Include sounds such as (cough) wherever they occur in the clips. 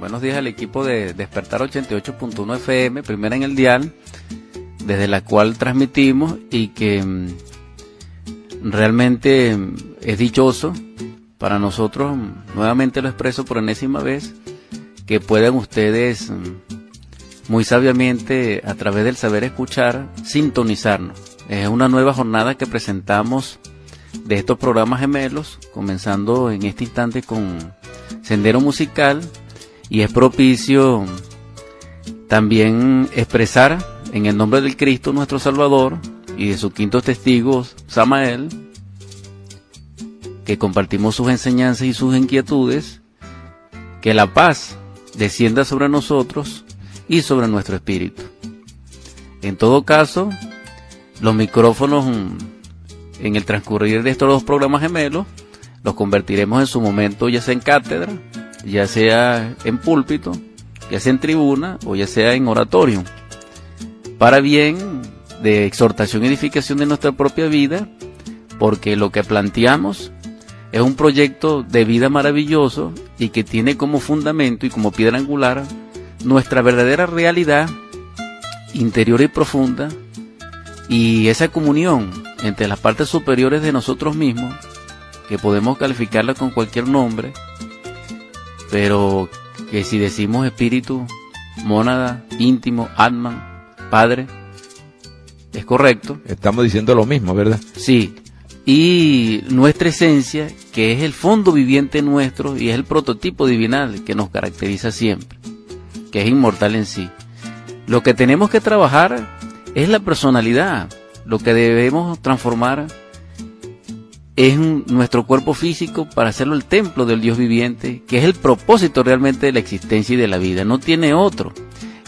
Buenos días al equipo de Despertar 88.1 FM, primera en el dial, desde la cual transmitimos y que mm, realmente mm, es dichoso para nosotros, mm, nuevamente lo expreso por enésima vez, que puedan ustedes muy sabiamente a través del saber escuchar sintonizarnos. Es una nueva jornada que presentamos de estos programas gemelos, comenzando en este instante con Sendero Musical y es propicio también expresar en el nombre del Cristo nuestro Salvador y de sus quintos testigos, Samael, que compartimos sus enseñanzas y sus inquietudes, que la paz descienda sobre nosotros y sobre nuestro espíritu. En todo caso, los micrófonos en el transcurrir de estos dos programas gemelos los convertiremos en su momento ya sea en cátedra, ya sea en púlpito, ya sea en tribuna o ya sea en oratorio, para bien de exhortación y edificación de nuestra propia vida, porque lo que planteamos es un proyecto de vida maravilloso y que tiene como fundamento y como piedra angular nuestra verdadera realidad interior y profunda y esa comunión entre las partes superiores de nosotros mismos, que podemos calificarla con cualquier nombre, pero que si decimos espíritu, mónada, íntimo, alma, padre, es correcto. Estamos diciendo lo mismo, ¿verdad? Sí. Y nuestra esencia, que es el fondo viviente nuestro y es el prototipo divinal que nos caracteriza siempre, que es inmortal en sí. Lo que tenemos que trabajar es la personalidad. Lo que debemos transformar es nuestro cuerpo físico para hacerlo el templo del Dios viviente, que es el propósito realmente de la existencia y de la vida. No tiene otro.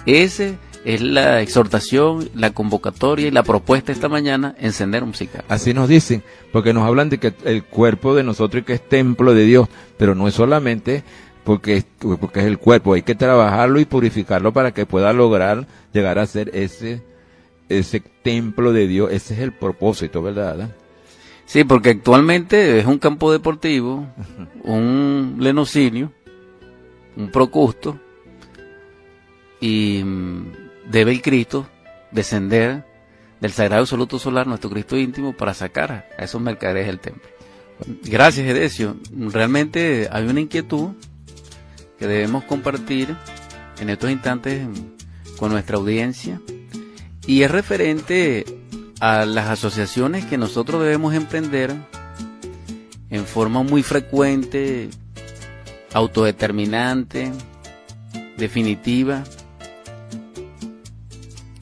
Ese es la exhortación, la convocatoria y la propuesta esta mañana, encender musical. Así nos dicen, porque nos hablan de que el cuerpo de nosotros que es templo de Dios, pero no es solamente porque, porque es el cuerpo, hay que trabajarlo y purificarlo para que pueda lograr llegar a ser ese ese templo de Dios, ese es el propósito, ¿verdad? Sí, porque actualmente es un campo deportivo, un lenocinio, un procusto, y mm, debe el Cristo descender del Sagrado Absoluto Solar, nuestro Cristo íntimo, para sacar a esos mercaderes del templo. Gracias, Edesio. Realmente hay una inquietud que debemos compartir en estos instantes con nuestra audiencia y es referente a las asociaciones que nosotros debemos emprender en forma muy frecuente, autodeterminante, definitiva,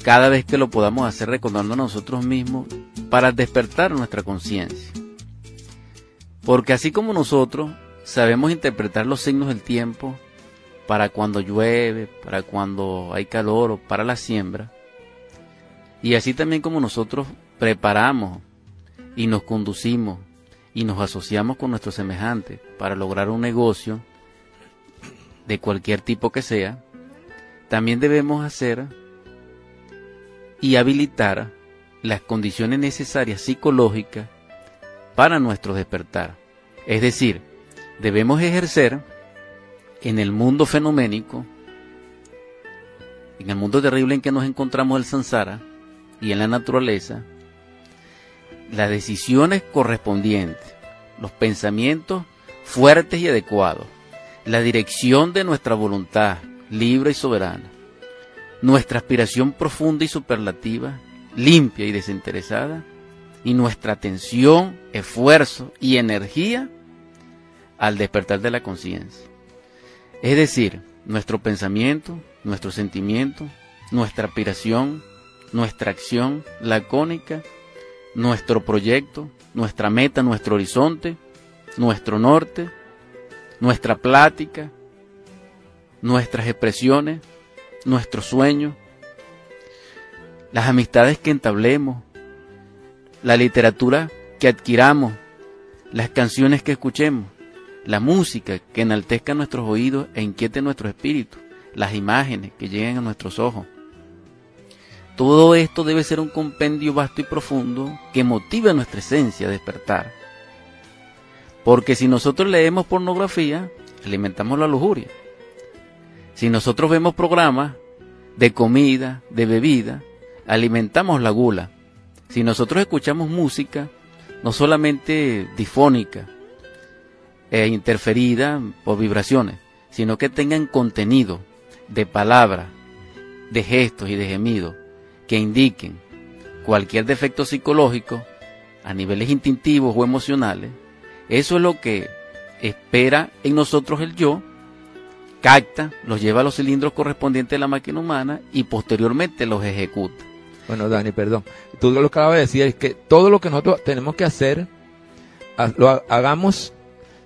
cada vez que lo podamos hacer recordando a nosotros mismos para despertar nuestra conciencia. Porque así como nosotros sabemos interpretar los signos del tiempo para cuando llueve, para cuando hay calor o para la siembra, y así también como nosotros preparamos y nos conducimos y nos asociamos con nuestros semejantes para lograr un negocio de cualquier tipo que sea, también debemos hacer y habilitar las condiciones necesarias psicológicas para nuestro despertar. Es decir, debemos ejercer en el mundo fenoménico, en el mundo terrible en que nos encontramos el samsara, y en la naturaleza, las decisiones correspondientes, los pensamientos fuertes y adecuados, la dirección de nuestra voluntad libre y soberana, nuestra aspiración profunda y superlativa, limpia y desinteresada, y nuestra atención, esfuerzo y energía al despertar de la conciencia. Es decir, nuestro pensamiento, nuestro sentimiento, nuestra aspiración, nuestra acción lacónica, nuestro proyecto, nuestra meta, nuestro horizonte, nuestro norte, nuestra plática, nuestras expresiones, nuestro sueño, las amistades que entablemos, la literatura que adquiramos, las canciones que escuchemos, la música que enaltezca nuestros oídos e inquiete nuestro espíritu, las imágenes que lleguen a nuestros ojos todo esto debe ser un compendio vasto y profundo que motive nuestra esencia a despertar. Porque si nosotros leemos pornografía, alimentamos la lujuria. Si nosotros vemos programas de comida, de bebida, alimentamos la gula. Si nosotros escuchamos música, no solamente difónica e interferida por vibraciones, sino que tengan contenido de palabras, de gestos y de gemidos que indiquen cualquier defecto psicológico a niveles instintivos o emocionales, eso es lo que espera en nosotros el yo, capta, los lleva a los cilindros correspondientes de la máquina humana y posteriormente los ejecuta. Bueno, Dani, perdón. Tú lo que acabas de decir es que todo lo que nosotros tenemos que hacer, lo hagamos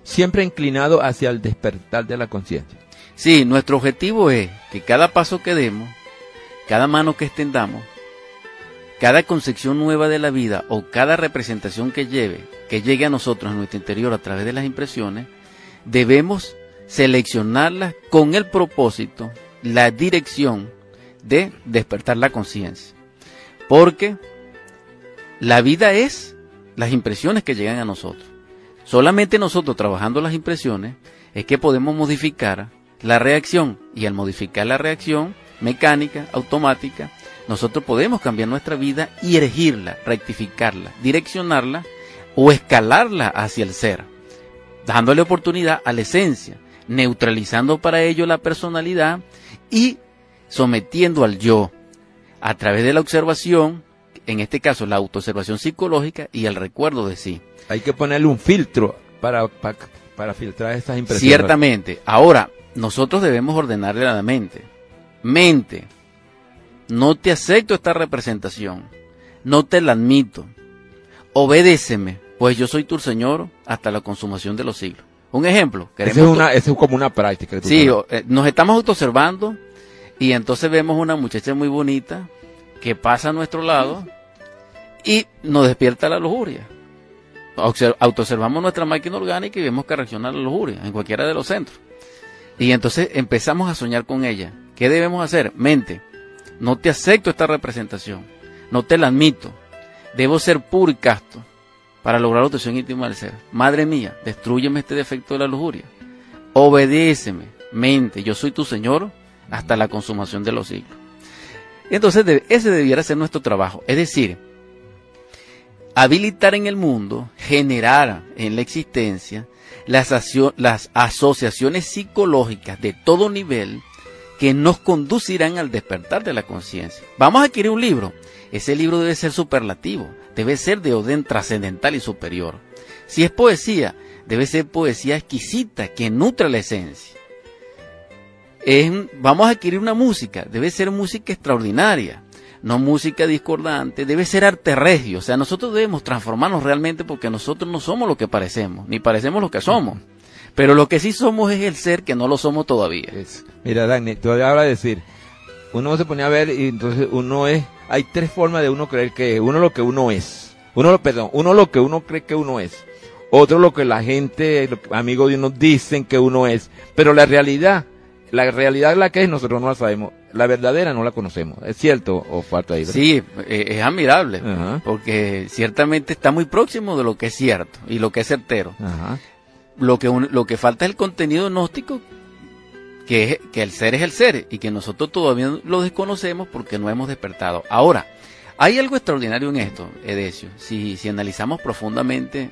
siempre inclinado hacia el despertar de la conciencia. Sí, nuestro objetivo es que cada paso que demos, cada mano que extendamos, cada concepción nueva de la vida o cada representación que lleve, que llegue a nosotros en nuestro interior a través de las impresiones, debemos seleccionarlas con el propósito, la dirección de despertar la conciencia. Porque la vida es las impresiones que llegan a nosotros. Solamente nosotros trabajando las impresiones es que podemos modificar la reacción y al modificar la reacción mecánica, automática, nosotros podemos cambiar nuestra vida y erigirla, rectificarla, direccionarla o escalarla hacia el ser, dándole oportunidad a la esencia, neutralizando para ello la personalidad y sometiendo al yo a través de la observación, en este caso la autoobservación psicológica y el recuerdo de sí. Hay que ponerle un filtro para, para, filtrar estas impresiones. Ciertamente. Ahora, nosotros debemos ordenarle a la mente. Mente, no te acepto esta representación, no te la admito. Obedéceme, pues yo soy tu Señor hasta la consumación de los siglos. Un ejemplo. Eso es, una, es como una práctica. Sí, eh, nos estamos autoobservando y entonces vemos una muchacha muy bonita que pasa a nuestro lado y nos despierta la lujuria. Autoobservamos nuestra máquina orgánica y vemos que reacciona a la lujuria en cualquiera de los centros. Y entonces empezamos a soñar con ella. ¿Qué debemos hacer? Mente, no te acepto esta representación, no te la admito. Debo ser puro y casto para lograr la obtención íntima del ser. Madre mía, destruyeme este defecto de la lujuria. Obedéceme, mente, yo soy tu Señor hasta la consumación de los siglos. Entonces ese debiera ser nuestro trabajo, es decir, habilitar en el mundo, generar en la existencia las, las asociaciones psicológicas de todo nivel que nos conducirán al despertar de la conciencia. Vamos a adquirir un libro. Ese libro debe ser superlativo, debe ser de orden trascendental y superior. Si es poesía, debe ser poesía exquisita que nutra la esencia. vamos a adquirir una música, debe ser música extraordinaria, no música discordante, debe ser arte regio. O sea, nosotros debemos transformarnos realmente porque nosotros no somos lo que parecemos, ni parecemos lo que somos. Pero lo que sí somos es el ser que no lo somos todavía. Mira, Dani, tú hablas de decir, uno se pone a ver y entonces uno es, hay tres formas de uno creer que es. Uno lo que uno es. Uno, perdón, uno lo que uno cree que uno es. Otro lo que la gente, los amigos de uno dicen que uno es. Pero la realidad, la realidad la que es, nosotros no la sabemos. La verdadera no la conocemos. ¿Es cierto o falta ahí? Sí, eh, es admirable. Porque ciertamente está muy próximo de lo que es cierto y lo que es certero. Ajá lo que, lo que falta es el contenido gnóstico, que, que el ser es el ser y que nosotros todavía lo desconocemos porque no hemos despertado. Ahora, hay algo extraordinario en esto, Edesio, si, si analizamos profundamente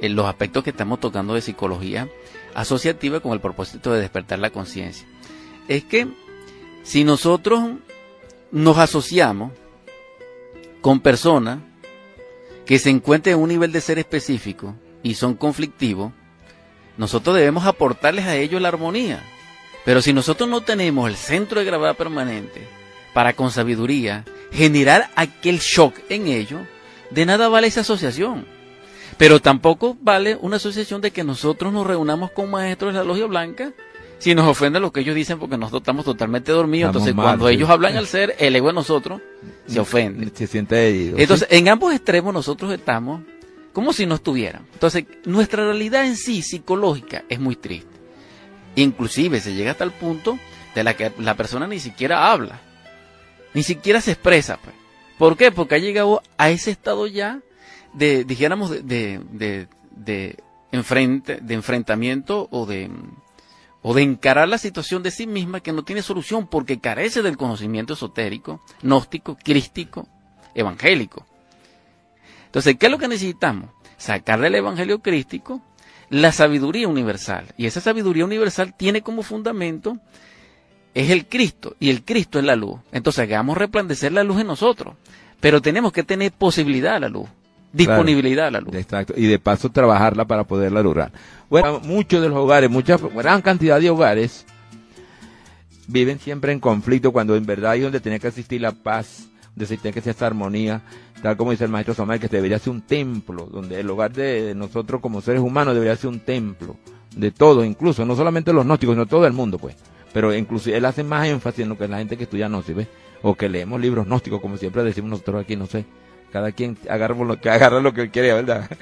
en los aspectos que estamos tocando de psicología asociativa con el propósito de despertar la conciencia. Es que si nosotros nos asociamos con personas que se encuentren en un nivel de ser específico y son conflictivos, nosotros debemos aportarles a ellos la armonía. Pero si nosotros no tenemos el centro de gravedad permanente para con sabiduría generar aquel shock en ellos, de nada vale esa asociación. Pero tampoco vale una asociación de que nosotros nos reunamos con maestros de la logia blanca si nos ofende lo que ellos dicen porque nosotros estamos totalmente dormidos. Entonces, cuando ellos hablan al ser, el ego de nosotros se (laughs) ofende. Se siente Entonces, en ambos extremos nosotros estamos como si no estuvieran. Entonces, nuestra realidad en sí, psicológica, es muy triste. Inclusive se llega hasta el punto de la que la persona ni siquiera habla, ni siquiera se expresa. Pues. ¿Por qué? Porque ha llegado a ese estado ya de, dijéramos, de, de, de, de enfrentamiento o de, o de encarar la situación de sí misma que no tiene solución porque carece del conocimiento esotérico, gnóstico, crístico, evangélico. Entonces, ¿qué es lo que necesitamos? Sacar del evangelio crístico la sabiduría universal. Y esa sabiduría universal tiene como fundamento es el Cristo y el Cristo es la luz. Entonces hagamos resplandecer la luz en nosotros, pero tenemos que tener posibilidad a la luz, disponibilidad a la luz. Exacto, y de paso trabajarla para poderla lograr. Bueno, muchos de los hogares, mucha gran cantidad de hogares viven siempre en conflicto cuando en verdad hay donde tiene que existir la paz, donde tiene que existir esa armonía, tal como dice el maestro Samuel, que debería ser un templo, donde el hogar de nosotros como seres humanos debería ser un templo, de todo, incluso, no solamente los gnósticos, sino todo el mundo, pues. Pero inclusive él hace más énfasis en lo que la gente que estudia gnosis, ¿ves? O que leemos libros gnósticos, como siempre decimos nosotros aquí, no sé. Cada quien agarra lo que, agarra lo que quiere, ¿verdad? (laughs)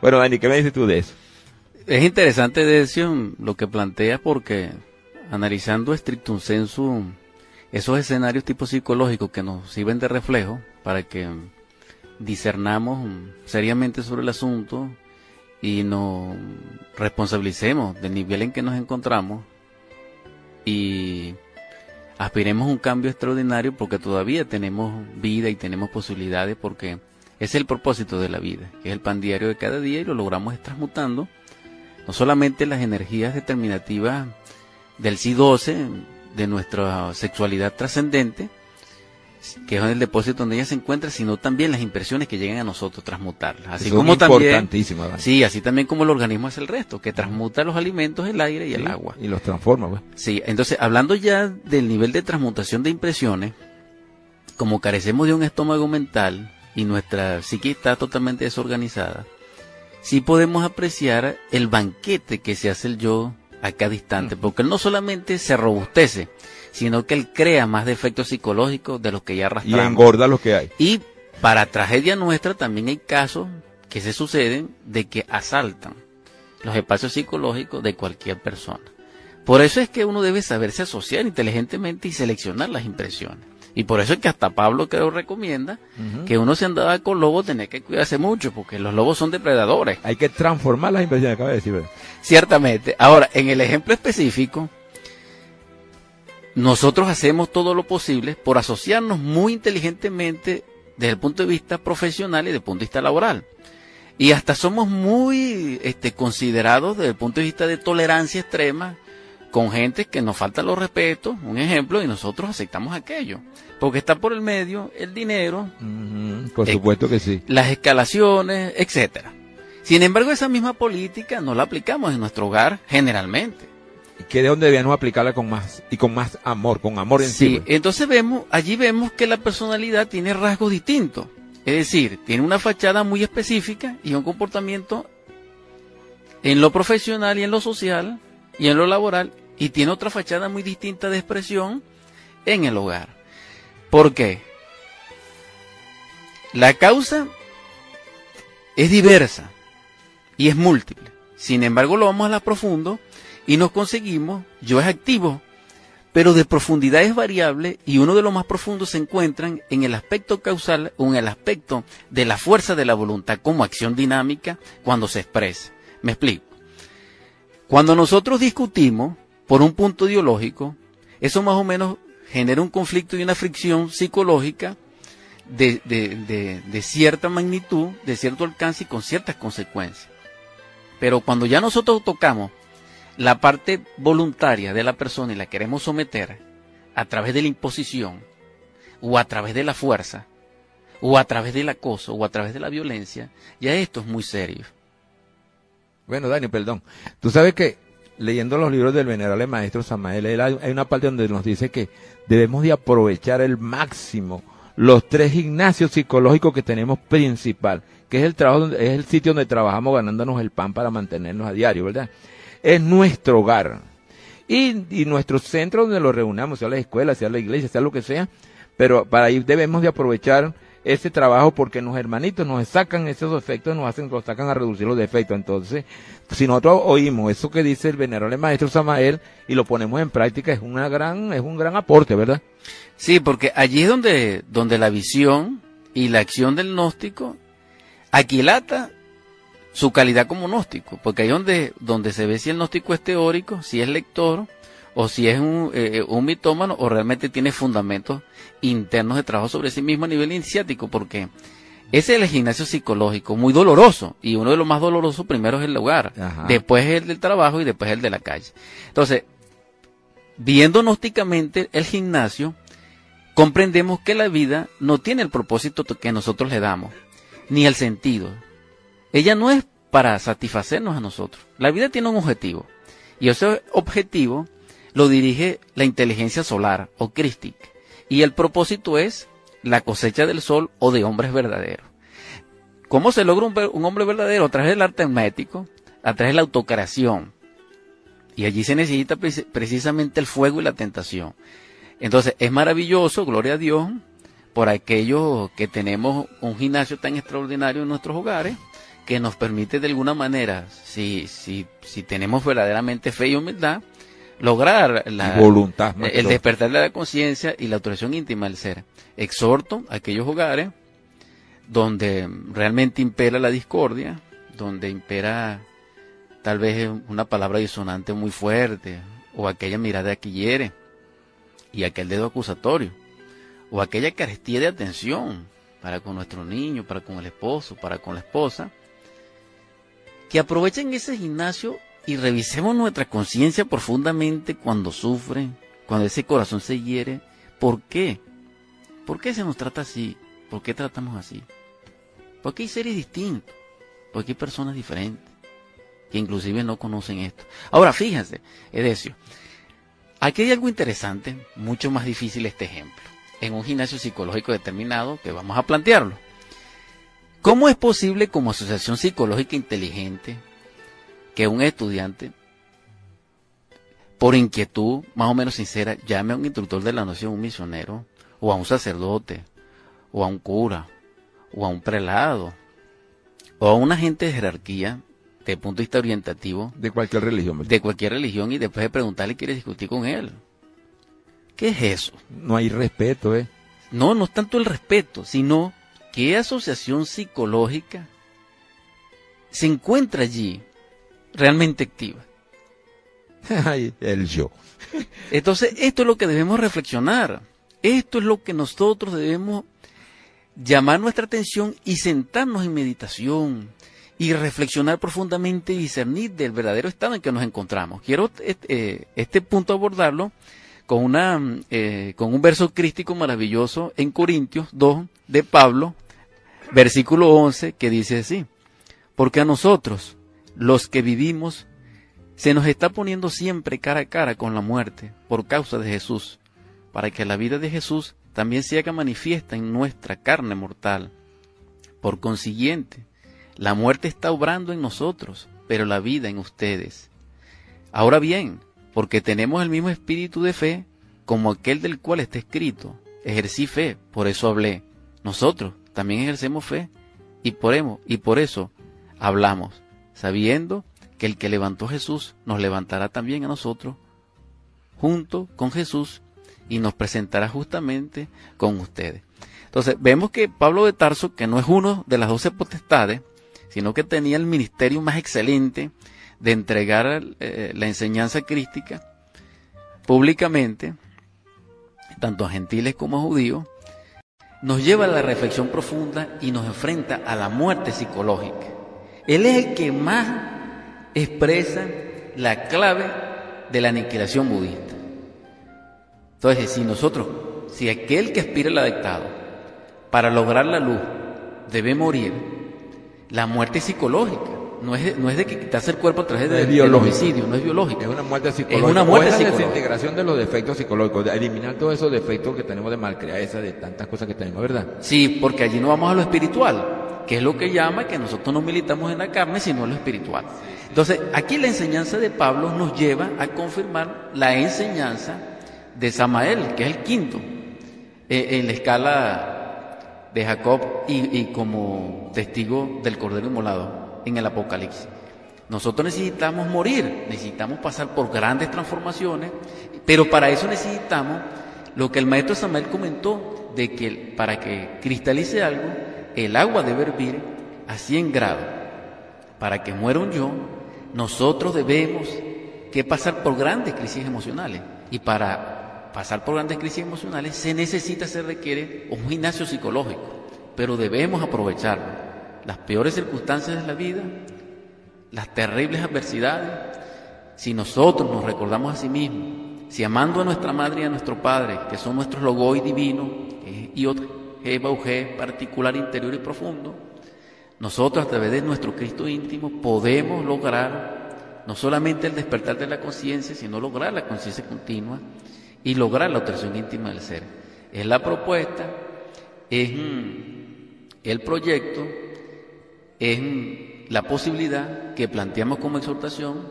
Bueno, Dani, ¿qué me dices tú de eso? Es interesante, Decio, lo que planteas porque analizando estricto un sensu esos escenarios tipo psicológicos que nos sirven de reflejo para que discernamos seriamente sobre el asunto y nos responsabilicemos del nivel en que nos encontramos y aspiremos a un cambio extraordinario porque todavía tenemos vida y tenemos posibilidades porque es el propósito de la vida, que es el pan diario de cada día y lo logramos transmutando no solamente las energías determinativas del C12, de nuestra sexualidad trascendente, que es el depósito donde ella se encuentra, sino también las impresiones que llegan a nosotros, transmutarlas. Así como también, sí, así también como el organismo es el resto, que transmuta los alimentos, el aire y el agua. Y los transforma, pues. Sí, entonces, hablando ya del nivel de transmutación de impresiones, como carecemos de un estómago mental y nuestra psique está totalmente desorganizada, sí podemos apreciar el banquete que se hace el yo a cada instante, porque él no solamente se robustece, sino que él crea más defectos psicológicos de los que ya arrastramos. Y engorda los que hay. Y para tragedia nuestra también hay casos que se suceden de que asaltan los espacios psicológicos de cualquier persona. Por eso es que uno debe saberse asociar inteligentemente y seleccionar las impresiones. Y por eso es que hasta Pablo creo recomienda que uno se andaba con lobos tenía que cuidarse mucho, porque los lobos son depredadores. Hay que transformar las impresiones, acaba de decir. Ciertamente. Ahora, en el ejemplo específico, nosotros hacemos todo lo posible por asociarnos muy inteligentemente desde el punto de vista profesional y desde el punto de vista laboral. Y hasta somos muy este, considerados desde el punto de vista de tolerancia extrema con gente que nos falta los respetos, un ejemplo, y nosotros aceptamos aquello. Porque está por el medio el dinero. por supuesto que sí. Las escalaciones, etcétera. Sin embargo, esa misma política no la aplicamos en nuestro hogar generalmente que de dónde debíamos aplicarla con más y con más amor, con amor en sí. Sí, entonces vemos, allí vemos que la personalidad tiene rasgos distintos. Es decir, tiene una fachada muy específica y un comportamiento en lo profesional y en lo social y en lo laboral y tiene otra fachada muy distinta de expresión en el hogar. ¿Por qué? La causa es diversa y es múltiple. Sin embargo, lo vamos a la profundo y nos conseguimos, yo es activo, pero de profundidad es variable y uno de los más profundos se encuentran en el aspecto causal o en el aspecto de la fuerza de la voluntad como acción dinámica cuando se expresa. Me explico. Cuando nosotros discutimos por un punto ideológico, eso más o menos genera un conflicto y una fricción psicológica de, de cierta magnitud, de cierto alcance y con ciertas consecuencias. Pero cuando ya nosotros tocamos la parte voluntaria de la persona y la queremos someter a través de la imposición o a través de la fuerza o a través del acoso o a través de la violencia, ya esto es muy serio. Bueno, Dani, perdón. Tú sabes que leyendo los libros del venerable maestro Samael, hay una parte donde nos dice que debemos de aprovechar el máximo los tres gimnasios psicológicos que tenemos principal, que es el trabajo, es el sitio donde trabajamos ganándonos el pan para mantenernos a diario, ¿verdad? es nuestro hogar. Y, y nuestro centro donde lo reunamos, sea la escuela, sea la iglesia, sea lo que sea, pero para ahí debemos de aprovechar ese trabajo porque los hermanitos nos sacan esos efectos, nos hacen, nos sacan a reducir los defectos. Entonces, si nosotros oímos eso que dice el venerable maestro Samael y lo ponemos en práctica, es una gran, es un gran aporte, ¿verdad? Sí, porque allí es donde, donde la visión y la acción del gnóstico aquilata su calidad como gnóstico, porque ahí donde, donde se ve si el gnóstico es teórico, si es lector, o si es un, eh, un mitómano, o realmente tiene fundamentos internos de trabajo sobre sí mismo a nivel iniciático, porque ese es el gimnasio psicológico, muy doloroso, y uno de los más dolorosos primero es el hogar, Ajá. después es el del trabajo y después el de la calle. Entonces, viendo gnósticamente el gimnasio, comprendemos que la vida no tiene el propósito que nosotros le damos, ni el sentido. Ella no es para satisfacernos a nosotros. La vida tiene un objetivo. Y ese objetivo lo dirige la inteligencia solar o crística. Y el propósito es la cosecha del sol o de hombres verdaderos. ¿Cómo se logra un, hombre verdadero? A través del arte hermético, a través de la autocreación. Y allí se necesita preci- precisamente el fuego y la tentación. Entonces, es maravilloso, gloria a Dios, por aquellos que tenemos un gimnasio tan extraordinario en nuestros hogares, que nos permite de alguna manera, si, si, si tenemos verdaderamente fe y humildad, lograr la, voluntad. el todo. despertar de la conciencia y la autorización íntima del ser. Exhorto a aquellos hogares donde realmente impera la discordia, donde impera tal vez una palabra disonante muy fuerte, o aquella mirada que hiere, y aquel dedo acusatorio, o aquella carestía de atención para con nuestro niño, para con el esposo, para con la esposa, que aprovechen ese gimnasio y revisemos nuestra conciencia profundamente cuando sufre, cuando ese corazón se hiere. ¿Por qué? ¿Por qué se nos trata así? ¿Por qué tratamos así? Porque hay seres distintos, porque hay personas diferentes, que inclusive no conocen esto. Ahora, fíjense, Edesio, aquí hay algo interesante, mucho más difícil este ejemplo, en un gimnasio psicológico determinado que vamos a plantearlo. ¿Cómo es posible como asociación psicológica inteligente que un estudiante, por inquietud más o menos sincera, llame a un instructor de la noción, un misionero, o a un sacerdote, o a un cura, o a un prelado, o a un agente de jerarquía, de punto de vista orientativo, De cualquier religión. ¿verdad? de cualquier religión, y después de preguntarle quiere discutir con él? ¿Qué es eso? No hay respeto, ¿eh? No, no es tanto el respeto, sino qué asociación psicológica se encuentra allí realmente activa. (laughs) El yo. Entonces, esto es lo que debemos reflexionar. Esto es lo que nosotros debemos llamar nuestra atención y sentarnos en meditación y reflexionar profundamente y discernir del verdadero estado en que nos encontramos. Quiero este, este punto abordarlo con, una, eh, con un verso crístico maravilloso en Corintios 2 de Pablo, versículo 11, que dice así, porque a nosotros, los que vivimos, se nos está poniendo siempre cara a cara con la muerte por causa de Jesús, para que la vida de Jesús también se haga manifiesta en nuestra carne mortal. Por consiguiente, la muerte está obrando en nosotros, pero la vida en ustedes. Ahora bien, porque tenemos el mismo espíritu de fe como aquel del cual está escrito, ejercí fe, por eso hablé. Nosotros también ejercemos fe y por, y por eso hablamos, sabiendo que el que levantó a Jesús nos levantará también a nosotros junto con Jesús y nos presentará justamente con ustedes. Entonces, vemos que Pablo de Tarso, que no es uno de las doce potestades, sino que tenía el ministerio más excelente de entregar eh, la enseñanza crística públicamente, tanto a gentiles como a judíos, nos lleva a la reflexión profunda y nos enfrenta a la muerte psicológica. Él es el que más expresa la clave de la aniquilación budista. Entonces, si nosotros, si aquel que aspira al adectado para lograr la luz debe morir, la muerte es psicológica, no es, no es de que quitarse el cuerpo a través No de- es del homicidio, no es biológica. Es una muerte psicológica. una muerte es la psicológica. desintegración de los defectos psicológicos, de eliminar todos esos defectos que tenemos de malcrianza, de tantas cosas que tenemos, ¿verdad? Sí, porque allí no vamos a lo espiritual, que es lo que llama que nosotros no militamos en la carne, sino en lo espiritual. Entonces, aquí la enseñanza de Pablo nos lleva a confirmar la enseñanza de Samael, que es el quinto, eh, en la escala de Jacob y, como testigo del Cordero Inmolado en el Apocalipsis. Nosotros necesitamos morir, necesitamos pasar por grandes transformaciones, pero para eso necesitamos lo que el maestro Samuel comentó, de que para que cristalice algo, el agua debe hervir a 100 grados. para que muera un yo, nosotros debemos que pasar por grandes crisis emocionales. Y para pasar por grandes crisis emocionales se necesita, se requiere un gimnasio psicológico, pero debemos aprovecharlo. Las peores circunstancias de la vida, las terribles adversidades, si nosotros nos recordamos a sí mismos, si amando a nuestra madre y a nuestro padre, que son nuestros logos divinos, eh, y otro, G, particular, interior y profundo, nosotros a través de nuestro Cristo íntimo podemos lograr no solamente el despertar de la conciencia, sino lograr la conciencia continua y lograr la obtención íntima del ser. Es la propuesta, es el proyecto, es la posibilidad que planteamos como exhortación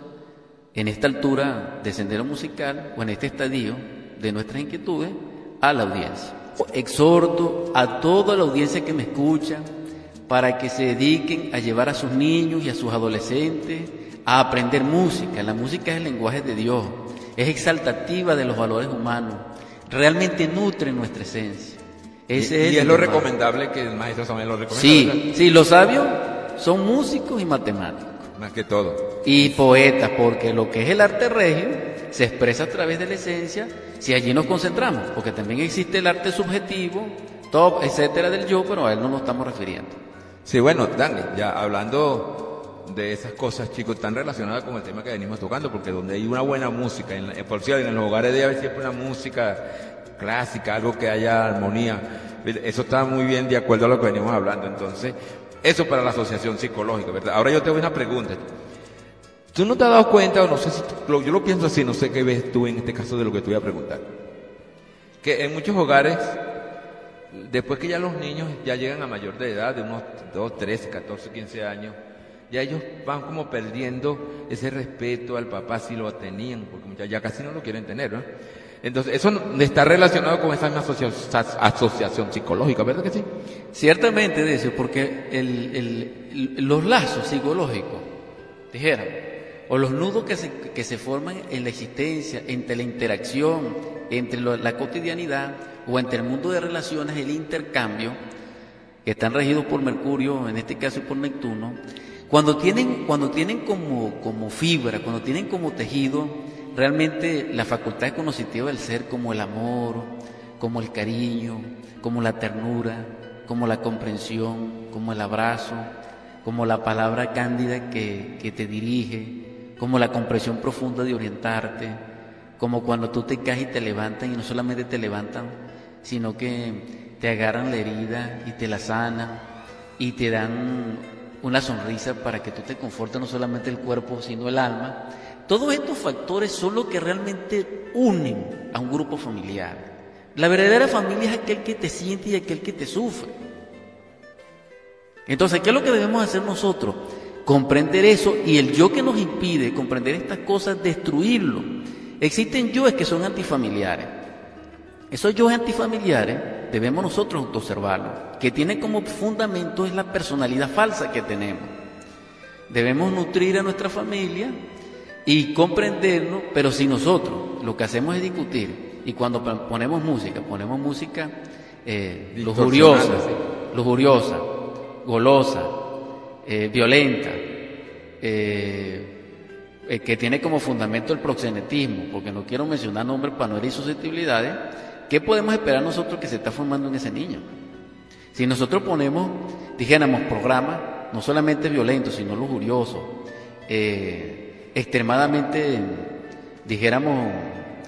en esta altura de sendero musical o en este estadio de nuestras inquietudes a la audiencia. Exhorto a toda la audiencia que me escucha, para que se dediquen a llevar a sus niños y a sus adolescentes a aprender música. La música es el lenguaje de Dios, es exaltativa de los valores humanos, realmente nutre nuestra esencia. Ese y, es, lo recomendable que el maestro Samuel lo recomienda. Sí, sí, los sabios son músicos y matemáticos. Más que todo. Y poetas, porque lo que es el arte regio se expresa a través de la esencia si allí nos concentramos, porque también existe el arte subjetivo, top, etcétera, del yo, pero a él no nos estamos refiriendo. Sí, bueno, Dani, ya hablando de esas cosas, chicos, tan relacionadas con el tema que venimos tocando, porque donde hay una buena música, en, por cierto, en los hogares debe haber siempre una música clásica, algo que haya armonía. Eso está muy bien de acuerdo a lo que venimos hablando. Entonces, eso para la asociación psicológica, ¿verdad? Ahora yo te a una pregunta. ¿Tú no te has dado cuenta, o no sé si, yo lo pienso así, no sé qué ves tú en este caso de lo que te voy a preguntar? Que en muchos hogares después que ya los niños ya llegan a mayor de edad, de unos 2, 13, 14, 15 años, ya ellos van como perdiendo ese respeto al papá si lo tenían, porque ya, casi no lo quieren tener, ¿no? Entonces, eso está relacionado con esa misma asociación, psicológica, ¿verdad que sí? Ciertamente, de eso, porque los lazos psicológicos, dijeran, o los nudos que se, que se forman en la existencia, entre la interacción, entre la cotidianidad, o entre el mundo de relaciones, el intercambio, que están regidos por Mercurio, en este caso por Neptuno, cuando tienen, cuando tienen como, como fibra, cuando tienen como tejido realmente la facultad cognitiva del ser, como el amor, como el cariño, como la ternura, como la comprensión, como el abrazo, como la palabra cándida que, que te dirige, como la comprensión profunda de orientarte, como cuando tú te caes y te levantan y no solamente te levantan, sino que te agarran la herida y te la sanan y te dan una sonrisa para que tú te confortes no solamente el cuerpo, sino el alma. Todos estos factores son los que realmente unen a un grupo familiar. La verdadera familia es aquel que te siente y aquel que te sufre. Entonces, ¿qué es lo que debemos hacer nosotros? Comprender eso y el yo que nos impide comprender estas cosas, destruirlo. Existen yoes que son antifamiliares. Esos yo antifamiliares debemos nosotros observarlos, que tienen como fundamento es la personalidad falsa que tenemos. Debemos nutrir a nuestra familia y comprendernos, pero si nosotros lo que hacemos es discutir y cuando ponemos música, ponemos música eh, lujuriosa, lujuriosa, golosa, eh, violenta, eh, eh, que tiene como fundamento el proxenetismo, porque no quiero mencionar nombres para no herir susceptibilidades, ¿Qué podemos esperar nosotros que se está formando en ese niño? Si nosotros ponemos, dijéramos, programas no solamente violentos, sino lujuriosos, extremadamente, dijéramos,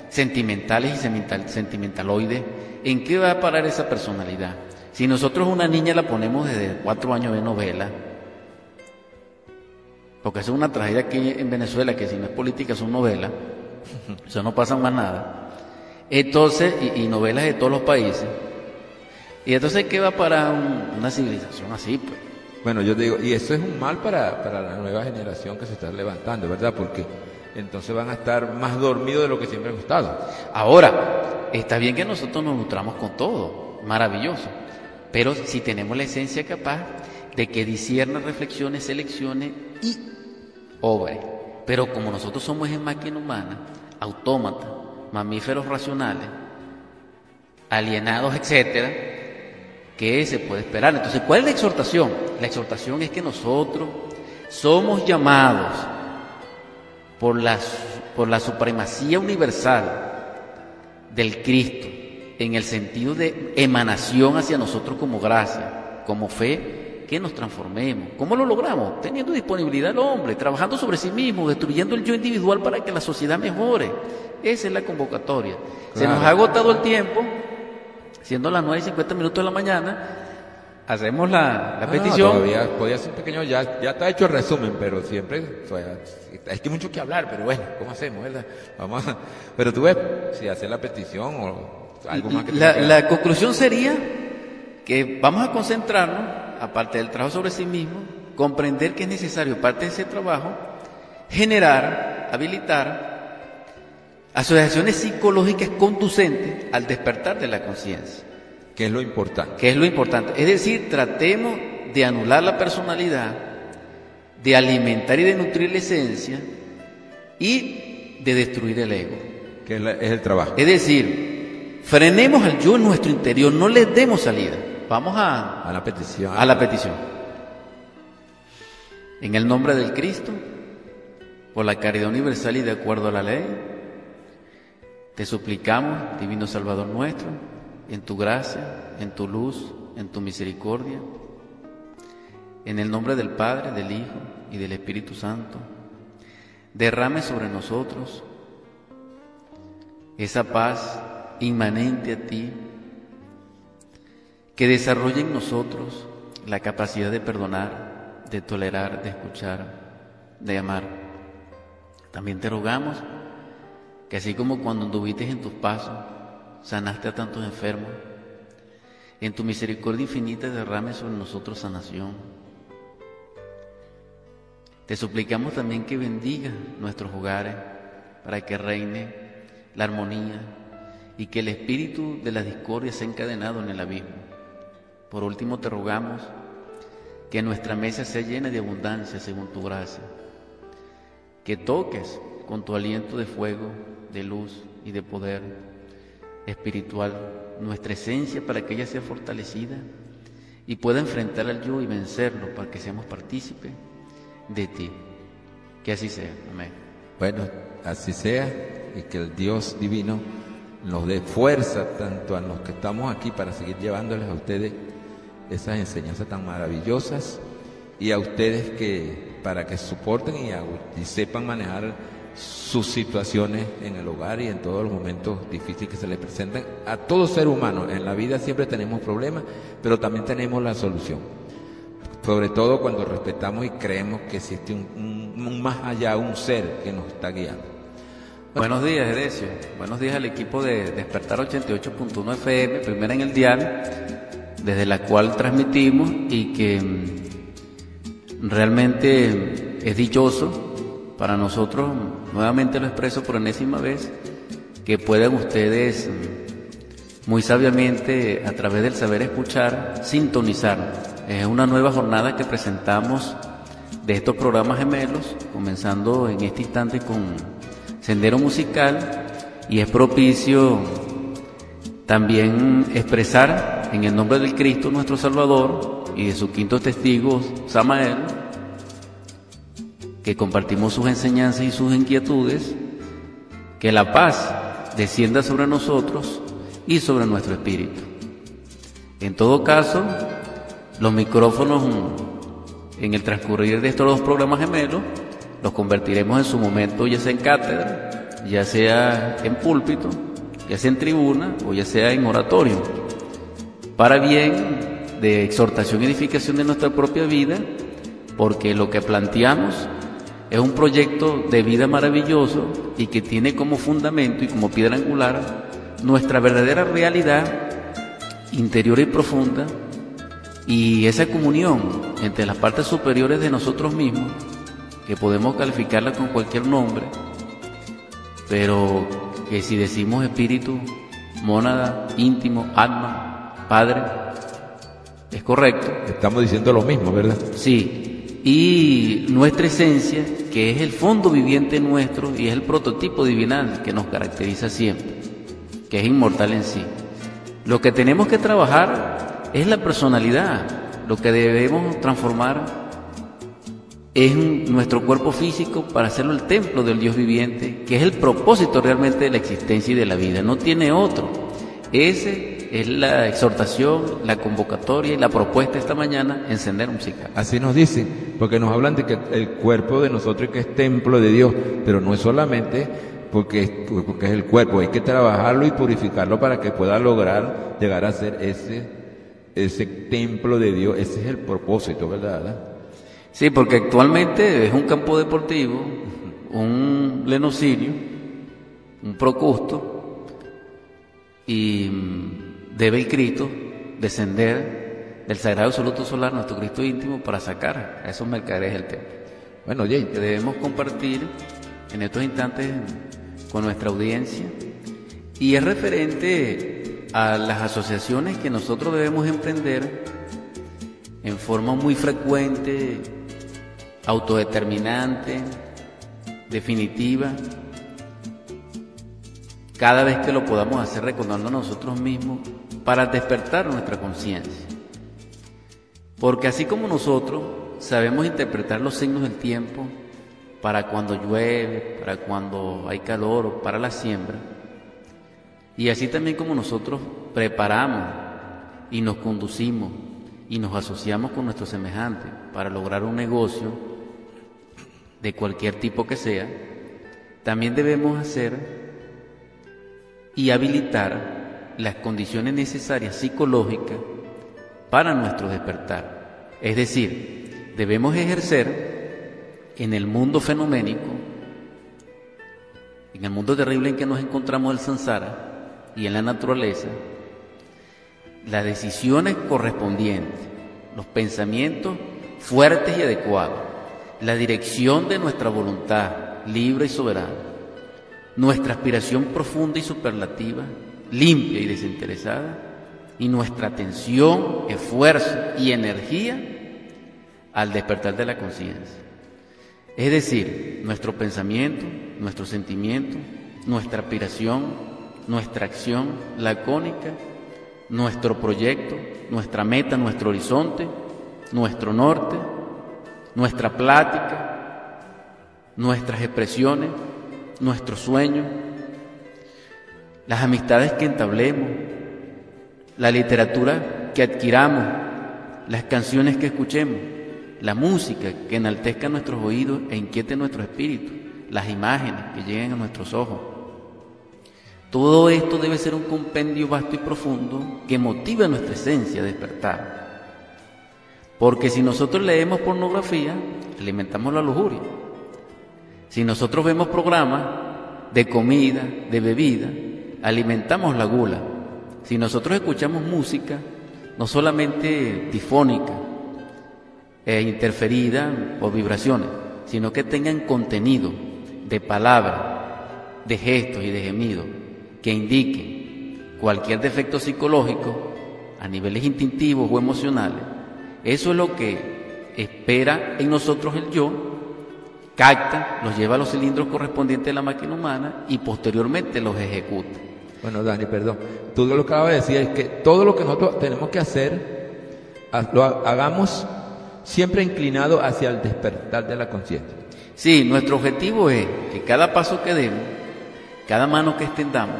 sentimentales y sentimentaloides, ¿en qué va a parar esa personalidad? Si nosotros una niña la ponemos desde cuatro años de novela, porque es una tragedia aquí en Venezuela, que si no es política son novelas, (laughs) eso no pasa más nada. Entonces, y, novelas de todos los países. Y entonces, ¿qué va para una civilización así? Pues? Bueno, yo digo, y eso es un mal para, para la nueva generación que se está levantando, ¿verdad? Porque entonces van a estar más dormidos de lo que siempre han estado. Ahora, está bien que nosotros nos nutramos con todo, maravilloso, pero si tenemos la esencia capaz de que discierna, reflexione, seleccione y obre. Pero como nosotros somos en máquina humana, autómata, mamíferos racionales, alienados, etcétera, ¿qué se puede esperar? Entonces, ¿cuál es la exhortación? La exhortación es que nosotros somos llamados por la, por la supremacía universal del Cristo, en el sentido de emanación hacia nosotros como gracia, como fe, que nos transformemos. ¿Cómo lo logramos? Teniendo disponibilidad al hombre, trabajando sobre sí mismo, destruyendo el yo individual para que la sociedad mejore. Esa es la convocatoria. Se nos ha agotado el tiempo, siendo las 9 y 50 minutos de la mañana, hacemos la, la petición. todavía podía ser pequeño, ya, ya está hecho el resumen, pero siempre, o sea, hay que mucho que hablar, pero bueno, ¿cómo hacemos, verdad? Vamos a- pero tú ves, si hacer la petición o algo más que La, la conclusión sería que vamos a concentrarnos, aparte del trabajo sobre sí mismo, comprender que es necesario, parte de ese trabajo, generar, habilitar asociaciones psicológicas conducentes al despertar de la conciencia, que es lo importante. que es lo importante. Es decir, tratemos de anular la personalidad, de alimentar y de nutrir la esencia y de destruir el ego. Que es, la- es el trabajo. Es decir, frenemos al yo en nuestro interior, no le demos salida. Vamos a, A la petición. a la petición. En el nombre del Cristo, por la caridad universal y de acuerdo a la ley, te suplicamos, Divino Salvador nuestro, en tu gracia, en tu luz, en tu misericordia, en el nombre del Padre, del Hijo y del Espíritu Santo, derrame sobre nosotros esa paz inmanente a ti, que desarrolle en nosotros la capacidad de perdonar, de tolerar, de escuchar, de amar. También te rogamos que así como cuando anduviste en tus pasos, sanaste a tantos enfermos, en tu misericordia infinita derrame sobre nosotros sanación. Te suplicamos también que bendiga nuestros hogares para que reine la armonía y que el espíritu de la discordia sea encadenado en el abismo. Por último te rogamos que nuestra mesa sea llena de abundancia según tu gracia, que toques con tu aliento de fuego, de luz y de poder espiritual nuestra esencia para que ella sea fortalecida y pueda enfrentar al yo y vencerlo para que seamos partícipes de ti. Que así sea. Amén. Bueno, así sea y que el Dios divino nos dé fuerza tanto a los que estamos aquí para seguir llevándoles a ustedes esas enseñanzas tan maravillosas y a ustedes que para que soporten y, hago- y sepan manejar sus situaciones en el hogar y en todos los momentos difíciles que se les presentan a todo ser humano. En la vida siempre tenemos problemas, pero también tenemos la solución. Sobre todo cuando respetamos y creemos que existe un, un- un más allá, un ser que nos está guiando. Buenos días, Edesio. Buenos días al equipo de Despertar 88.1 FM, primera en el dial, desde la cual transmitimos y que mm, realmente es dichoso para nosotros, nuevamente lo expreso por enésima vez, que puedan ustedes mm, muy sabiamente a través del saber escuchar, sintonizar. Es una nueva jornada que presentamos de estos programas gemelos, comenzando en este instante con Sendero Musical y es propicio también expresar en el nombre del Cristo nuestro Salvador y de su quinto testigo, Samael, que compartimos sus enseñanzas y sus inquietudes, que la paz descienda sobre nosotros y sobre nuestro espíritu. En todo caso, los micrófonos en el transcurrir de estos dos programas gemelos los convertiremos en su momento ya sea en cátedra, ya sea en púlpito, ya sea en tribuna o ya sea en oratorio, para bien de exhortación y edificación de nuestra propia vida, porque lo que planteamos es un proyecto de vida maravilloso y que tiene como fundamento y como piedra angular nuestra verdadera realidad interior y profunda y esa comunión entre las partes superiores de nosotros mismos, que podemos calificarla con cualquier nombre, pero que si decimos espíritu, mónada, íntimo, alma, padre, es correcto. Estamos diciendo lo mismo, ¿verdad? Sí, y nuestra esencia, que es el fondo viviente nuestro y es el prototipo divinal que nos caracteriza siempre, que es inmortal en sí. Lo que tenemos que trabajar es la personalidad, lo que debemos transformar es nuestro cuerpo físico para hacerlo el templo del Dios viviente, que es el propósito realmente de la existencia y de la vida, no tiene otro. Ese es la exhortación, la convocatoria y la propuesta esta mañana, encender un cigarro. Así nos dice, porque nos hablan de que el cuerpo de nosotros que es templo de Dios, pero no es solamente porque, porque es el cuerpo, hay que trabajarlo y purificarlo para que pueda lograr llegar a ser ese, ese templo de Dios, ese es el propósito, ¿verdad? Sí, porque actualmente es un campo deportivo, un lenocidio, un procusto, y debe el Cristo descender del Sagrado Absoluto Solar, nuestro Cristo íntimo, para sacar a esos mercaderes del templo. Bueno, Jay, debemos compartir en estos instantes con nuestra audiencia y es referente a las asociaciones que nosotros debemos emprender en forma muy frecuente autodeterminante, definitiva, cada vez que lo podamos hacer recordando a nosotros mismos para despertar nuestra conciencia. Porque así como nosotros sabemos interpretar los signos del tiempo para cuando llueve, para cuando hay calor o para la siembra, y así también como nosotros preparamos y nos conducimos y nos asociamos con nuestros semejantes para lograr un negocio, de cualquier tipo que sea, también debemos hacer y habilitar las condiciones necesarias psicológicas para nuestro despertar. Es decir, debemos ejercer en el mundo fenoménico, en el mundo terrible en que nos encontramos el samsara y en la naturaleza, las decisiones correspondientes, los pensamientos fuertes y adecuados la dirección de nuestra voluntad libre y soberana, nuestra aspiración profunda y superlativa, limpia y desinteresada, y nuestra atención, esfuerzo y energía al despertar de la conciencia. Es decir, nuestro pensamiento, nuestro sentimiento, nuestra aspiración, nuestra acción lacónica, nuestro proyecto, nuestra meta, nuestro horizonte, nuestro norte, nuestra plática, nuestras expresiones, nuestros sueños, las amistades que entablemos, la literatura que adquiramos, las canciones que escuchemos, la música que enaltezca nuestros oídos e inquiete nuestro espíritu, las imágenes que lleguen a nuestros ojos. Todo esto debe ser un compendio vasto y profundo que motive nuestra esencia a despertar. Porque si nosotros leemos pornografía, alimentamos la lujuria. Si nosotros vemos programas de comida, de bebida, alimentamos la gula. Si nosotros escuchamos música, no solamente difónica e interferida por vibraciones, sino que tengan contenido de palabras, de gestos y de gemidos que indiquen cualquier defecto psicológico a niveles instintivos o emocionales, eso es lo que espera en nosotros el yo, capta, los lleva a los cilindros correspondientes de la máquina humana y posteriormente los ejecuta. Bueno, Dani, perdón. Tú lo que acabas de decir es que todo lo que nosotros tenemos que hacer, lo hagamos siempre inclinado hacia el despertar de la conciencia. Sí, nuestro objetivo es que cada paso que demos, cada mano que extendamos,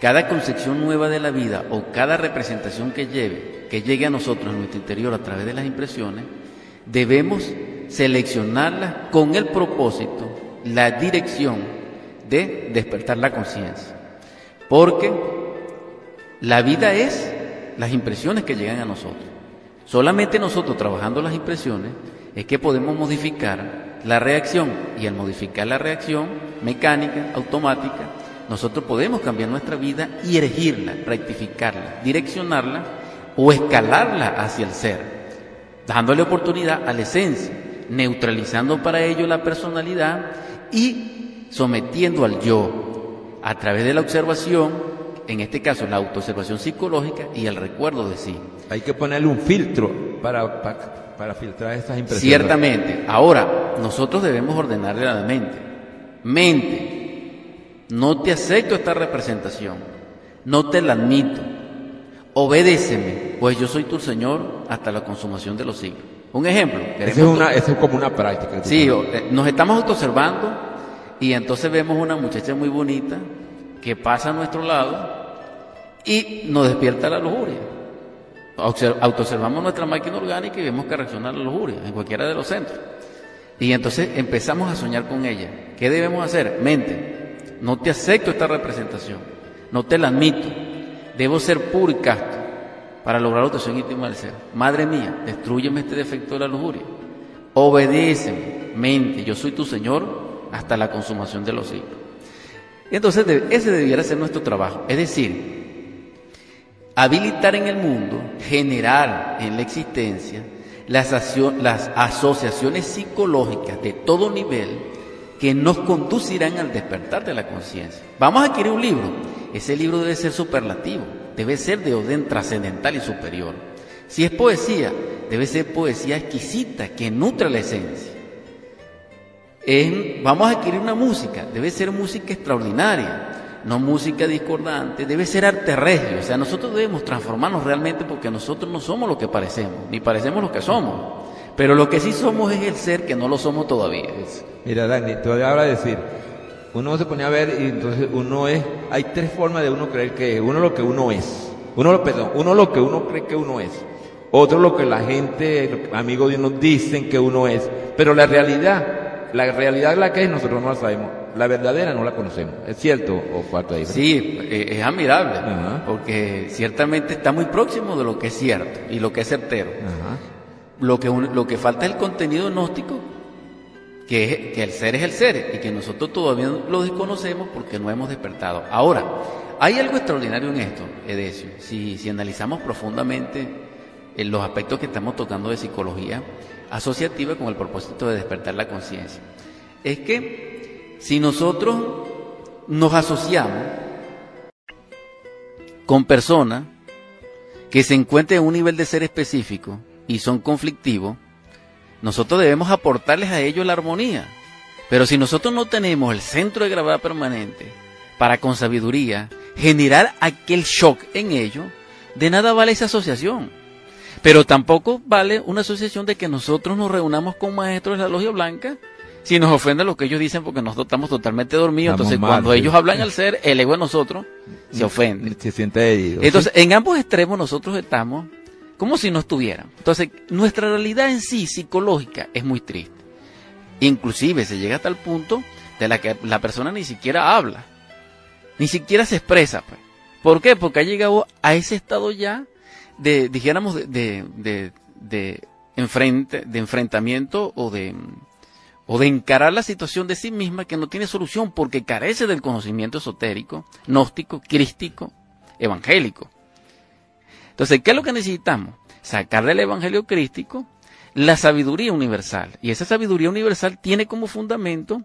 cada concepción nueva de la vida o cada representación que lleve que llegue a nosotros en nuestro interior a través de las impresiones, debemos seleccionarlas con el propósito, la dirección de despertar la conciencia. Porque la vida es las impresiones que llegan a nosotros. Solamente nosotros trabajando las impresiones es que podemos modificar la reacción y al modificar la reacción mecánica, automática, nosotros podemos cambiar nuestra vida y erigirla, rectificarla, direccionarla o escalarla hacia el ser, dándole oportunidad a la esencia, neutralizando para ello la personalidad y sometiendo al yo a través de la observación, en este caso la autoobservación psicológica y el recuerdo de sí. Hay que ponerle un filtro para, para, filtrar estas impresiones. Ciertamente. Ahora, nosotros debemos ordenarle a la mente. Mente, no te acepto esta representación, no te la admito, obedéceme, pues yo soy tu Señor hasta la consumación de los siglos. Un ejemplo. Es, una, es como una práctica. Sí, eh, nos estamos autoobservando y entonces vemos una muchacha muy bonita que pasa a nuestro lado y nos despierta la lujuria. Autoobservamos nuestra máquina orgánica y vemos que reacciona la lujuria en cualquiera de los centros. Y entonces empezamos a soñar con ella. ¿Qué debemos hacer? Mente, no te acepto esta representación, no te la admito. Debo ser puro y casto para lograr la obtención íntima del ser. Madre mía, destruyeme este defecto de la lujuria. Obedéceme, mente, yo soy tu Señor hasta la consumación de los siglos. Entonces ese debiera ser nuestro trabajo. Es decir, habilitar en el mundo, generar en la existencia las, las asociaciones psicológicas de todo nivel que nos conducirán al despertar de la conciencia. Vamos a adquirir un libro. Ese libro debe ser superlativo, debe ser de orden trascendental y superior. Si es poesía, debe ser poesía exquisita que nutre la esencia. vamos a adquirir una música, debe ser música extraordinaria, no música discordante, debe ser arte regio. O sea, nosotros debemos transformarnos realmente porque nosotros no somos lo que parecemos, ni parecemos lo que somos. Pero lo que sí somos es el ser que no lo somos todavía. Mira, Dani, todavía habla de decir, uno se pone a ver y entonces uno es, hay tres formas de uno creer que uno lo que uno es, uno lo, perdón, uno lo que uno cree que uno es, otro lo que la gente, amigos de uno dicen que uno es, pero la realidad, la realidad la que es nosotros no la sabemos la verdadera no la conocemos. ¿Es cierto o falta ahí? Sí, eh, es admirable, porque ciertamente está muy próximo de lo que es cierto y lo que es certero. Lo, que, lo que falta es el contenido gnóstico, que, que el ser es el ser y que nosotros todavía lo desconocemos porque no hemos despertado. Ahora, hay algo extraordinario en esto, Edesio, si, analizamos profundamente en los aspectos que estamos tocando de psicología asociativa con el propósito de despertar la conciencia. Es que si nosotros nos asociamos con personas que se encuentren en un nivel de ser específico y son conflictivos, nosotros debemos aportarles a ellos la armonía. Pero si nosotros no tenemos el centro de gravedad permanente para con sabiduría generar aquel shock en ellos, de nada vale esa asociación. Pero tampoco vale una asociación de que nosotros nos reunamos con maestros de la logia blanca si nos ofende lo que ellos dicen porque nosotros estamos totalmente dormidos, entonces cuando ellos hablan al ser, el ego de nosotros se (laughs) ofende. Se siente herido. Entonces, en ambos extremos nosotros estamos como si no estuvieran. Entonces, nuestra realidad en sí, psicológica, es muy triste. Inclusive se llega hasta el punto de la que la persona ni siquiera habla, ni siquiera se expresa. Pues. ¿Por qué? Porque ha llegado a ese estado ya de, dijéramos, de, de, de, de enfrentamiento o de o de encarar la situación de sí misma que no tiene solución porque carece del conocimiento esotérico, gnóstico, crístico, evangélico. Entonces, ¿qué es lo que necesitamos? Sacar del evangelio crístico la sabiduría universal. Y esa sabiduría universal tiene como fundamento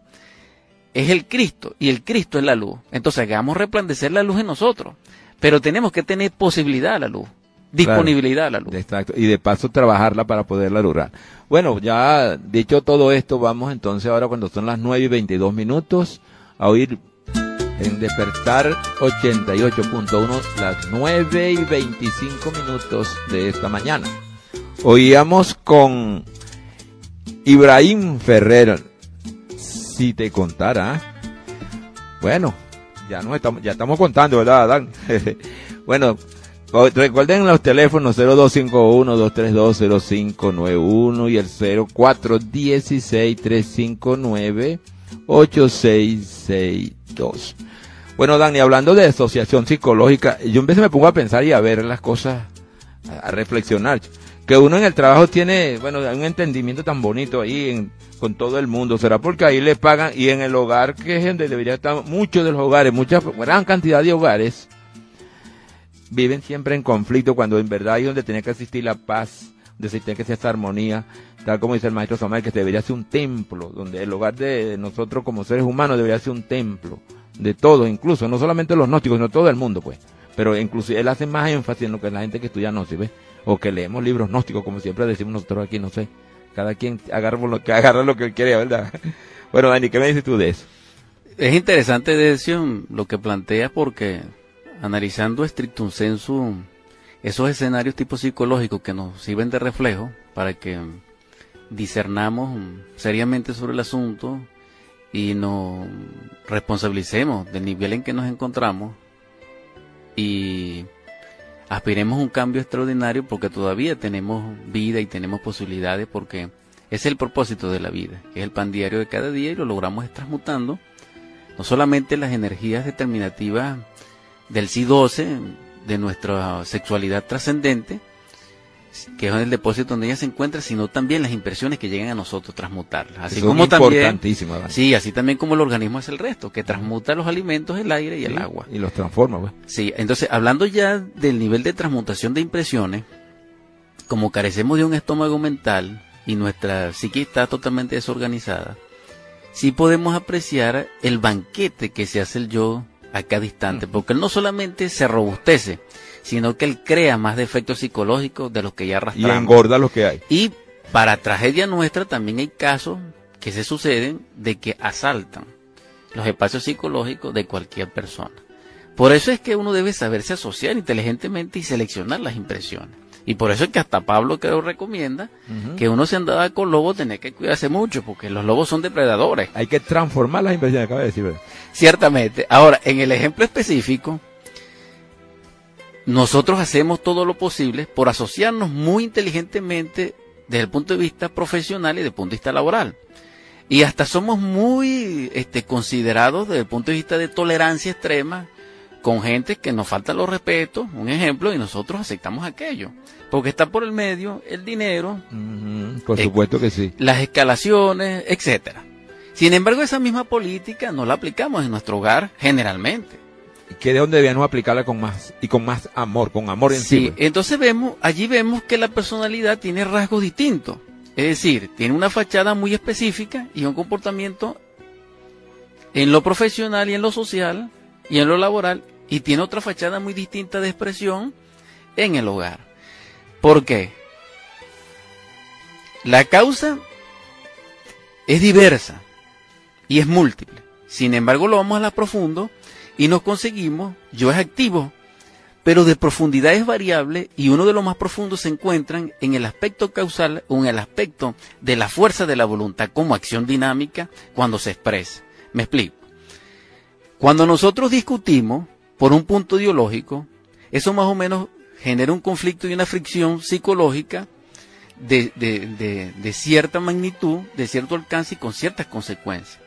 es el Cristo y el Cristo es la luz. Entonces hagamos resplandecer la luz en nosotros, pero tenemos que tener posibilidad a la luz disponibilidad a la luz. Exacto, y de paso trabajarla para poderla lograr. Bueno, ya dicho todo esto, vamos entonces ahora cuando son las 9 y 22 minutos a oír en Despertar 88.1 las 9 y 25 minutos de esta mañana. Oíamos con Ibrahim Ferrer, si te contara. Bueno, ya no estamos, ya estamos contando, ¿verdad, Dan? (laughs) bueno, Recuerden los teléfonos 0251-232-0591 y el 0416-359-8662. Bueno, Dani, hablando de asociación psicológica, yo en vez me pongo a pensar y a ver las cosas, a, reflexionar. Que uno en el trabajo tiene, bueno, un entendimiento tan bonito ahí con todo el mundo. ¿Será porque ahí le pagan? Y en el hogar, que es donde debería estar muchos de los hogares, mucha gran cantidad de hogares, viven siempre en conflicto cuando en verdad hay donde tiene que existir la paz, existir esa armonía, tal como dice el maestro Samuel, que debería ser un templo, donde el hogar de nosotros como seres humanos debería ser un templo, de todos incluso, no solamente los gnósticos, sino todo el mundo, pues. Pero incluso él hace más énfasis en lo que la gente que estudia gnosis, ¿ves? O que leemos libros gnósticos, como siempre decimos nosotros aquí, no sé. Cada quien agarra lo que, agarra lo que quiere, ¿verdad? (laughs) Bueno, Dani, ¿qué me dices tú de eso? Es interesante, Decio, lo que planteas porque analizando estricto un esos escenarios tipo psicológicos que nos sirven de reflejo para que discernamos seriamente sobre el asunto y nos responsabilicemos del nivel en que nos encontramos y aspiremos a un cambio extraordinario porque todavía tenemos vida y tenemos posibilidades porque es el propósito de la vida, que es el pan diario de cada día y lo logramos transmutando no solamente las energías determinativas del C12, de nuestra sexualidad trascendente, que es el depósito donde ella se encuentra, sino también las impresiones que llegan a nosotros, transmutarlas. Así como también, sí, así también como el organismo es el resto, que transmuta los alimentos, el aire y el agua. Y los transforma. Pues. Sí, entonces hablando ya del nivel de transmutación de impresiones, como carecemos de un estómago mental y nuestra psique está totalmente desorganizada, sí podemos apreciar el banquete que se hace el yo a cada instante, porque él no solamente se robustece, sino que él crea más defectos psicológicos de los que ya arrastramos. Y engorda lo que hay. Y para tragedia nuestra también hay casos que se suceden de que asaltan los espacios psicológicos de cualquier persona. Por eso es que uno debe saberse asociar inteligentemente y seleccionar las impresiones. Y por eso es que hasta Pablo creo recomienda que uno se andaba con lobos tiene que cuidarse mucho, porque los lobos son depredadores. Hay que transformar las impresiones, acaba de decir. Ciertamente. Ahora, en el ejemplo específico, nosotros hacemos todo lo posible por asociarnos muy inteligentemente desde el punto de vista profesional y desde el punto de vista laboral. Y hasta somos muy este, considerados desde el punto de vista de tolerancia extrema con gente que nos falta los respetos, un ejemplo, y nosotros aceptamos aquello. Porque está por el medio el dinero. por supuesto que sí. Las escalaciones, etcétera. Sin embargo, esa misma política no la aplicamos en nuestro hogar generalmente. Que de dónde debíamos aplicarla con más y con más amor, con amor en sí. entonces vemos, allí vemos que la personalidad tiene rasgos distintos. Es decir, tiene una fachada muy específica y un comportamiento en lo profesional y en lo social y en lo laboral y tiene otra fachada muy distinta de expresión en el hogar. ¿Por qué? La causa es diversa y es múltiple. Sin embargo, lo vamos a la profundo y nos conseguimos, yo es activo, pero de profundidad es variable y uno de los más profundos se encuentran en el aspecto causal o en el aspecto de la fuerza de la voluntad como acción dinámica cuando se expresa. Me explico. Cuando nosotros discutimos por un punto ideológico, eso más o menos genera un conflicto y una fricción psicológica de, cierta magnitud, de cierto alcance y con ciertas consecuencias.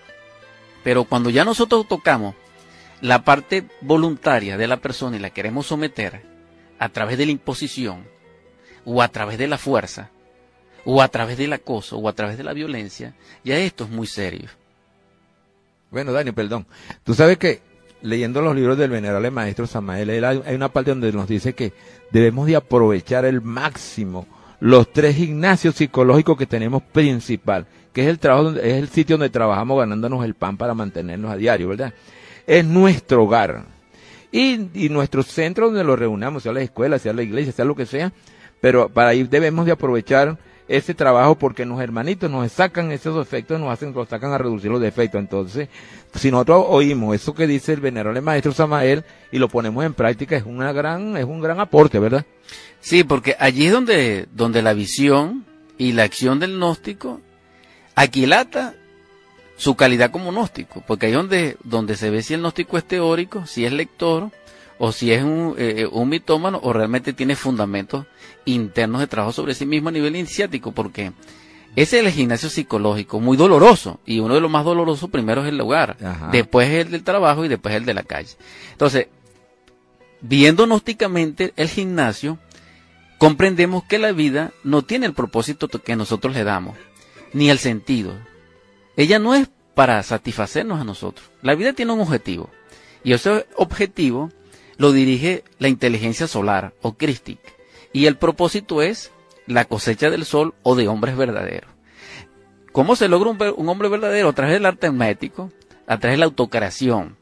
Pero cuando ya nosotros tocamos la parte voluntaria de la persona y la queremos someter a través de la imposición, o a través de la fuerza, o a través del acoso, o a través de la violencia, ya esto es muy serio. Bueno, Dani, perdón. Tú sabes que leyendo los libros del venerable maestro Samael, hay una parte donde nos dice que debemos de aprovechar el máximo los tres gimnasios psicológicos que tenemos principal, que es el trabajo, es el sitio donde trabajamos ganándonos el pan para mantenernos a diario, ¿verdad? Es nuestro hogar. Y, y nuestro centro donde lo reunamos, sea la escuela, sea la iglesia, sea lo que sea, pero para ahí debemos de aprovechar ese trabajo porque los hermanitos nos sacan esos efectos, nos hacen, nos sacan a reducir los defectos. Entonces, si nosotros oímos eso que dice el venerable maestro Samael y lo ponemos en práctica, es una gran, es un gran aporte, ¿verdad? Sí, porque allí es donde, donde la visión y la acción del gnóstico aquilata su calidad como gnóstico, porque ahí es donde, donde se ve si el gnóstico es teórico, si es lector, o si es un, eh, un mitómano, o realmente tiene fundamentos internos de trabajo sobre sí mismo a nivel iniciático, porque ese es el gimnasio psicológico, muy doloroso, y uno de los más dolorosos primero es el hogar, después es el del trabajo y después el de la calle. Entonces, viendo gnósticamente el gimnasio, comprendemos que la vida no tiene el propósito que nosotros le damos, ni el sentido. Ella no es para satisfacernos a nosotros. La vida tiene un objetivo, y ese objetivo lo dirige la inteligencia solar o crística y el propósito es la cosecha del sol o de hombres verdaderos. ¿Cómo se logra un, hombre verdadero? A través del arte hermético, a través de la autocreación.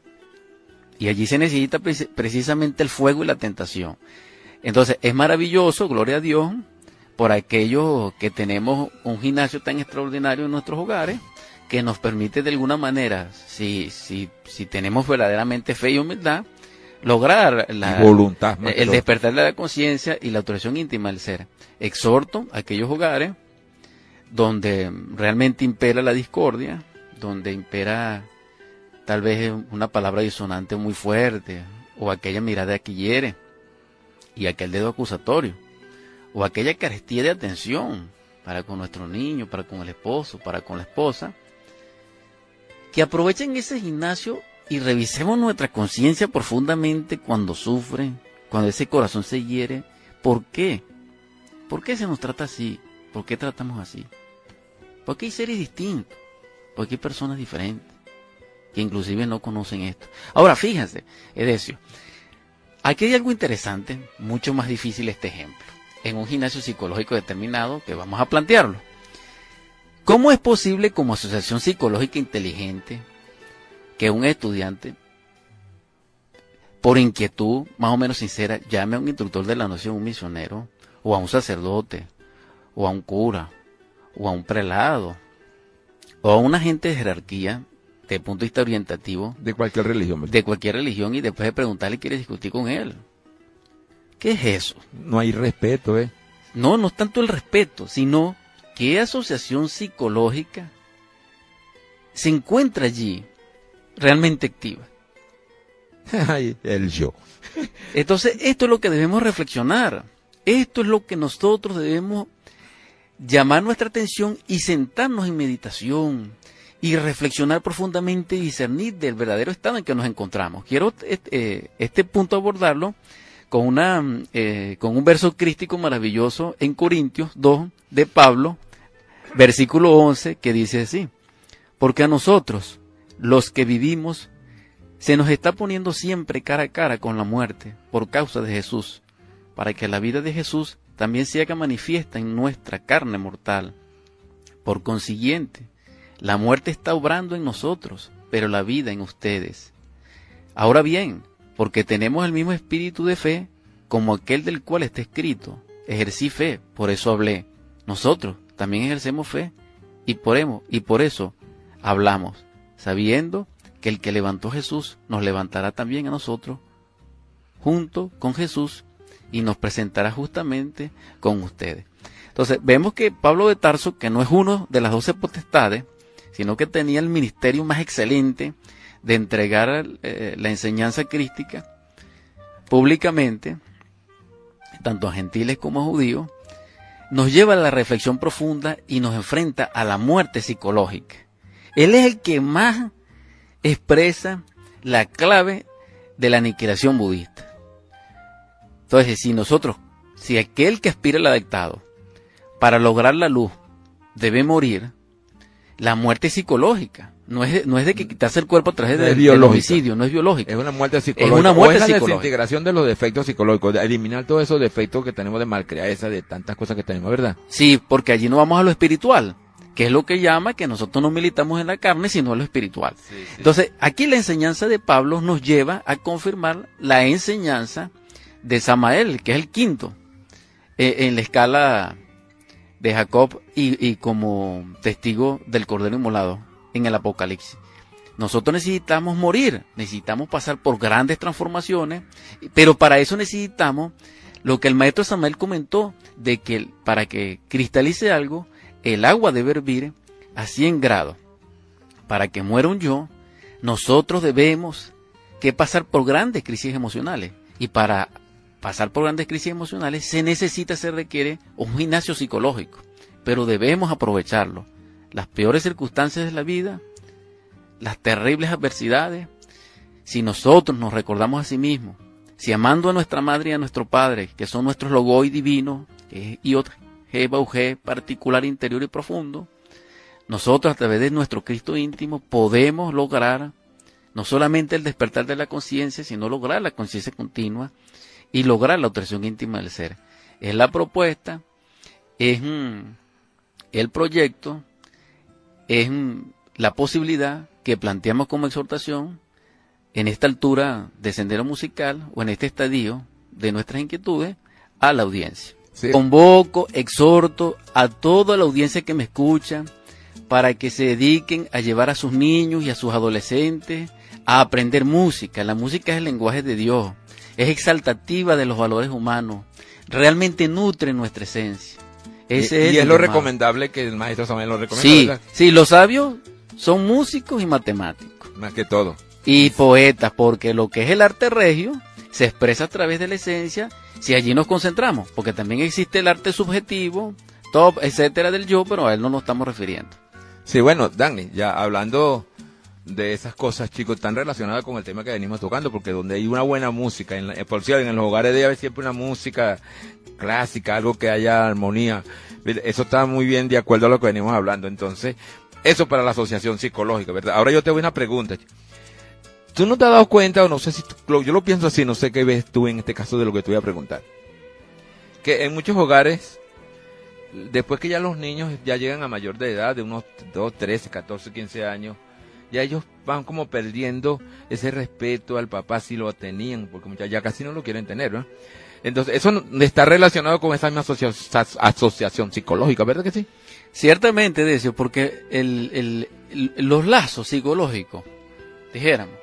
Y allí se necesita precisamente el fuego y la tentación. Entonces, es maravilloso, gloria a Dios, por aquellos que tenemos un gimnasio tan extraordinario en nuestros hogares, que nos permite de alguna manera, si, si, si tenemos verdaderamente fe y humildad, lograr la voluntad, el despertar de la conciencia y la autorización íntima del ser. Exhorto a aquellos hogares donde realmente impera la discordia, donde impera tal vez una palabra disonante muy fuerte, o aquella mirada que hiere, y aquel dedo acusatorio, o aquella carestía de atención para con nuestro niño, para con el esposo, para con la esposa, que aprovechen ese gimnasio y revisemos nuestra conciencia profundamente cuando sufre, cuando ese corazón se hiere. ¿Por qué? ¿Por qué se nos trata así? ¿Por qué tratamos así? Porque hay seres distintos, porque hay personas diferentes, que inclusive no conocen esto. Ahora, fíjense, Edesio, aquí hay algo interesante, mucho más difícil este ejemplo, en un gimnasio psicológico determinado que vamos a plantearlo. ¿Cómo es posible como asociación psicológica inteligente que un estudiante, por inquietud más o menos sincera, llame a un instructor de la noción, un misionero, o a un sacerdote, o a un cura, o a un prelado, o a un agente de jerarquía, de punto de vista orientativo, de cualquier religión, de cualquier religión, y después de preguntarle quiere discutir con él? ¿Qué es eso? No hay respeto, ¿eh? No, no es tanto el respeto, sino qué asociación psicológica se encuentra allí realmente activa. (laughs) El yo. (laughs) Entonces, esto es lo que debemos reflexionar. Esto es lo que nosotros debemos llamar nuestra atención y sentarnos en meditación y reflexionar profundamente y discernir del verdadero estado en que nos encontramos. Quiero este, este punto abordarlo con, una, eh, con un verso crístico maravilloso en Corintios 2 de Pablo, versículo 11, que dice así, porque a nosotros, los que vivimos, se nos está poniendo siempre cara a cara con la muerte por causa de Jesús, para que la vida de Jesús también se haga manifiesta en nuestra carne mortal. Por consiguiente, la muerte está obrando en nosotros, pero la vida en ustedes. Ahora bien, porque tenemos el mismo espíritu de fe como aquel del cual está escrito, ejercí fe, por eso hablé. Nosotros también ejercemos fe y por, y por eso hablamos, sabiendo que el que levantó Jesús nos levantará también a nosotros junto con Jesús y nos presentará justamente con ustedes. Entonces, vemos que Pablo de Tarso, que no es uno de las doce potestades, sino que tenía el ministerio más excelente de entregar eh, la enseñanza crística públicamente, tanto a gentiles como a judíos, nos lleva a la reflexión profunda y nos enfrenta a la muerte psicológica. Él es el que más expresa la clave de la aniquilación budista. Entonces, si nosotros, si aquel que aspira al adictado para lograr la luz debe morir, la muerte psicológica. No es, no es de que quitarse el cuerpo a través de, del homicidio, no es biológico. Es una muerte psicológica. Es una muerte o es la psicológica. desintegración de los defectos psicológicos, de eliminar todos esos defectos que tenemos de malcrianza, de tantas cosas que tenemos, ¿verdad? Sí, porque allí no vamos a lo espiritual, que es lo que llama que nosotros no militamos en la carne, sino en lo espiritual. Sí, sí. Entonces, aquí la enseñanza de Pablo nos lleva a confirmar la enseñanza de Samael, que es el quinto eh, en la escala de Jacob y, y como testigo del Cordero Inmolado en el Apocalipsis. Nosotros necesitamos morir, necesitamos pasar por grandes transformaciones, pero para eso necesitamos lo que el maestro Samuel comentó, de que para que cristalice algo, el agua debe hervir a 100 grados. Para que muera un yo, nosotros debemos que pasar por grandes crisis emocionales. Y para pasar por grandes crisis emocionales se necesita, se requiere un gimnasio psicológico. Pero debemos aprovecharlo. Las peores circunstancias de la vida, las terribles adversidades, si nosotros nos recordamos a sí mismos, si amando a nuestra madre y a nuestro padre, que son nuestros logoi divinos, que es Iot, Particular, interior y profundo, nosotros a través de nuestro Cristo íntimo podemos lograr no solamente el despertar de la conciencia, sino lograr la conciencia continua y lograr la obtención íntima del ser. Es la propuesta, es mm, el proyecto, es mm, la posibilidad que planteamos como exhortación en esta altura de sendero musical o en este estadio de nuestras inquietudes a la audiencia. Sí. Convoco, exhorto a toda la audiencia que me escucha para que se dediquen a llevar a sus niños y a sus adolescentes a aprender música. La música es el lenguaje de Dios, es exaltativa de los valores humanos, realmente nutre nuestra esencia. Ese y, es lo llamado. recomendable que el maestro Samuel lo recomienda, Sí, ¿verdad? sí, los sabios son músicos y matemáticos. Más que todo. Y poetas, porque lo que es el arte regio se expresa a través de la esencia si allí nos concentramos, porque también existe el arte subjetivo, top, etcétera del yo, pero a él no nos estamos refiriendo. Sí, bueno, Dani, ya hablando de esas cosas, chicos, tan relacionadas con el tema que venimos tocando, porque donde hay una buena música, en la- eh, por cierto, en los hogares debe haber siempre una música clásica, algo que haya armonía. Eso está muy bien de acuerdo a lo que venimos hablando. Entonces, eso para la asociación psicológica, ¿verdad? Ahora yo te voy a una pregunta. ¿Tú no te has dado cuenta, o no sé si tú- yo lo pienso así, no sé qué ves tú en este caso de lo que te voy a preguntar? Que en muchos hogares después que ya los niños ya llegan a mayor de edad, de unos 2, 13, 14, 15 años, ya ellos van como perdiendo ese respeto al papá si lo tenían, porque ya casi no lo quieren tener, ¿verdad? Entonces, eso no- está relacionado con esa misma asocia- as- asociación psicológica, ¿verdad que sí? Ciertamente, Decio, porque el, el- el- los lazos psicológicos, dijéramos,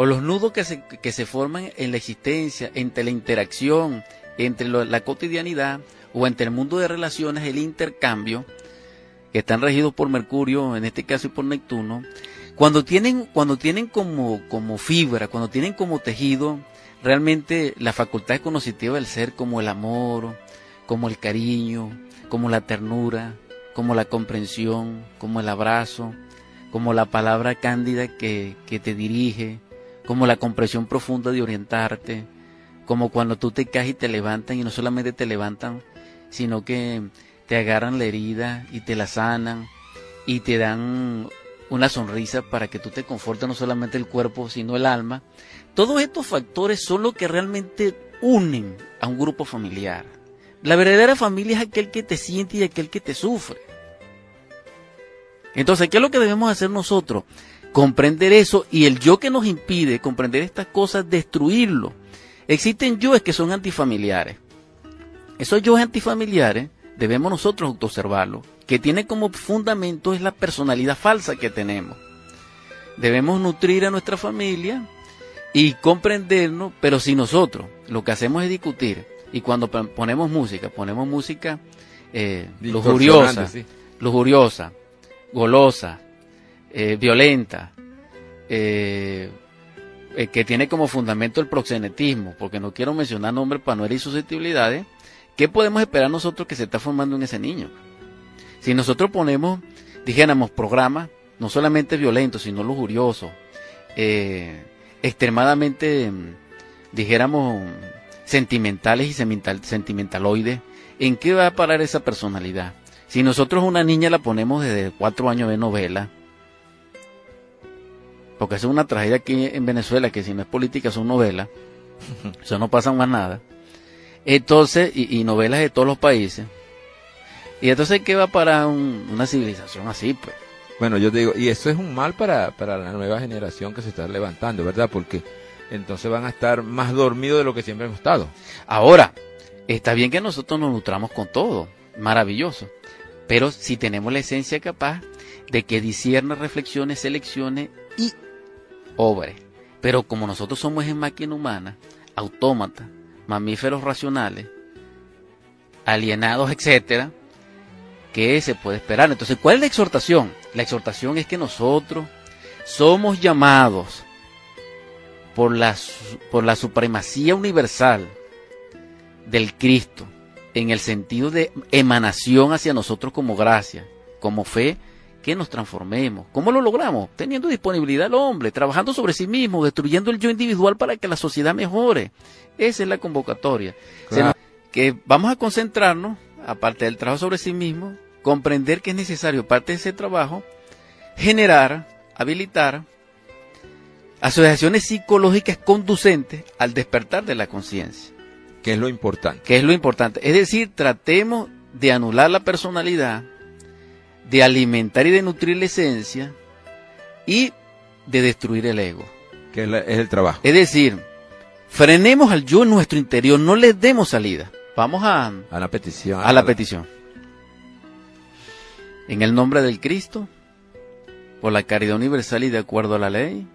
o los nudos que se, que se forman en la existencia, entre la interacción, entre la cotidianidad, o entre el mundo de relaciones, el intercambio, que están regidos por Mercurio, en este caso y por Neptuno, cuando tienen, cuando tienen como, como fibra, cuando tienen como tejido, realmente la facultad cognitiva del ser, como el amor, como el cariño, como la ternura, como la comprensión, como el abrazo, como la palabra cándida que, que te dirige, como la comprensión profunda de orientarte, como cuando tú te caes y te levantan y no solamente te levantan, sino que te agarran la herida y te la sanan y te dan una sonrisa para que tú te confortes no solamente el cuerpo, sino el alma. Todos estos factores son los que realmente unen a un grupo familiar. La verdadera familia es aquel que te siente y aquel que te sufre. Entonces, ¿qué es lo que debemos hacer nosotros? Comprender eso y el yo que nos impide comprender estas cosas, destruirlo. Existen yoes que son antifamiliares. Esos yoes antifamiliares debemos nosotros autoobservarlos, que tiene como fundamento es la personalidad falsa que tenemos. Debemos nutrir a nuestra familia y comprendernos, pero si nosotros lo que hacemos es discutir y cuando pon- ponemos música, ponemos música eh, lujuriosa, sí. lujuriosa, golosa, eh, violenta, eh, eh, que tiene como fundamento el proxenetismo, porque no quiero mencionar nombres para no herir susceptibilidades, ¿qué podemos esperar nosotros que se está formando en ese niño? Si nosotros ponemos, dijéramos, programas no solamente violentos, sino lujuriosos, extremadamente, dijéramos, sentimentales y sentimental- sentimentaloides, ¿en qué va a parar esa personalidad? Si nosotros una niña la ponemos desde cuatro años de novela, porque es una tragedia aquí en Venezuela, que si no es política son novelas, (laughs) eso no pasa más nada. Entonces, y, y novelas de todos los países. Y entonces, ¿qué va para un- una civilización así? Pues? Bueno, yo te digo, y eso es un mal para, para la nueva generación que se está levantando, ¿verdad? Porque entonces van a estar más dormidos de lo que siempre hemos estado. Ahora, está bien que nosotros nos nutramos con todo, maravilloso. Pero si tenemos la esencia capaz de que discierna, reflexione, seleccione y Pero como nosotros somos en máquina humana, autómatas, mamíferos racionales, alienados, etcétera, ¿qué se puede esperar? Entonces, ¿cuál es la exhortación? La exhortación es que nosotros somos llamados por la, por la supremacía universal del Cristo, en el sentido de emanación hacia nosotros como gracia, como fe, que nos transformemos. ¿Cómo lo logramos? Teniendo disponibilidad al hombre, trabajando sobre sí mismo, destruyendo el yo individual para que la sociedad mejore. Esa es la convocatoria. Que vamos a concentrarnos, aparte del trabajo sobre sí mismo, comprender que es necesario, parte de ese trabajo, generar, habilitar asociaciones psicológicas conducentes al despertar de la conciencia Que es lo importante. que es lo importante. Es decir, tratemos de anular la personalidad, de alimentar y de nutrir la esencia y de destruir el ego. Que es, la- es el trabajo. Es decir, frenemos al yo en nuestro interior, no le demos salida. Vamos a, A la petición. a la petición. En el nombre del Cristo, por la caridad universal y de acuerdo a la ley,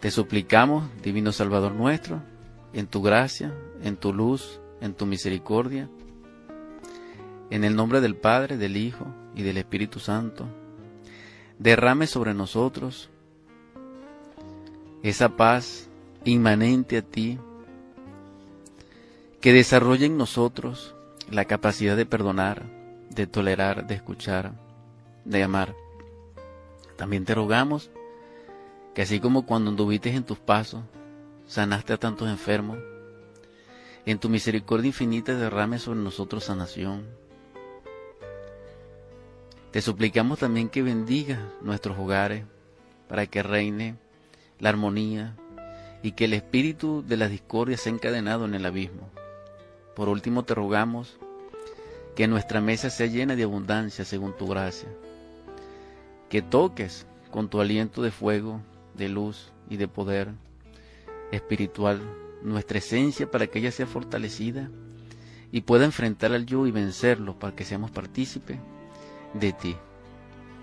te suplicamos, Divino Salvador nuestro, en tu gracia, en tu luz, en tu misericordia, En el nombre del Padre, del Hijo y del Espíritu Santo, derrame sobre nosotros esa paz inmanente a ti, que desarrolle en nosotros la capacidad de perdonar, de tolerar, de escuchar, de amar. También te rogamos que así como cuando anduviste en tus pasos, sanaste a tantos enfermos, en tu misericordia infinita derrame sobre nosotros sanación. Te suplicamos también que bendiga nuestros hogares para que reine la armonía y que el espíritu de la discordia sea encadenado en el abismo. Por último te rogamos que nuestra mesa sea llena de abundancia según tu gracia, que toques con tu aliento de fuego, de luz y de poder espiritual nuestra esencia para que ella sea fortalecida y pueda enfrentar al yo y vencerlo para que seamos partícipes de ti.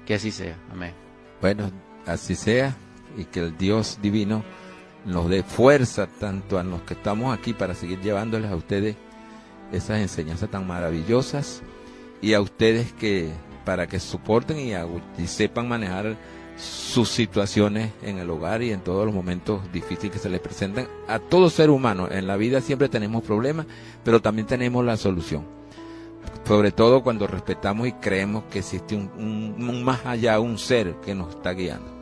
Que así sea. Amén. Bueno, así sea y que el Dios divino nos dé fuerza tanto a los que estamos aquí para seguir llevándoles a ustedes esas enseñanzas tan maravillosas y a ustedes que para que soporten y, y sepan manejar sus situaciones en el hogar y en todos los momentos difíciles que se les presentan a todo ser humano. En la vida siempre tenemos problemas, pero también tenemos la solución. Sobre todo cuando respetamos y creemos que existe un, un más allá, un ser que nos está guiando.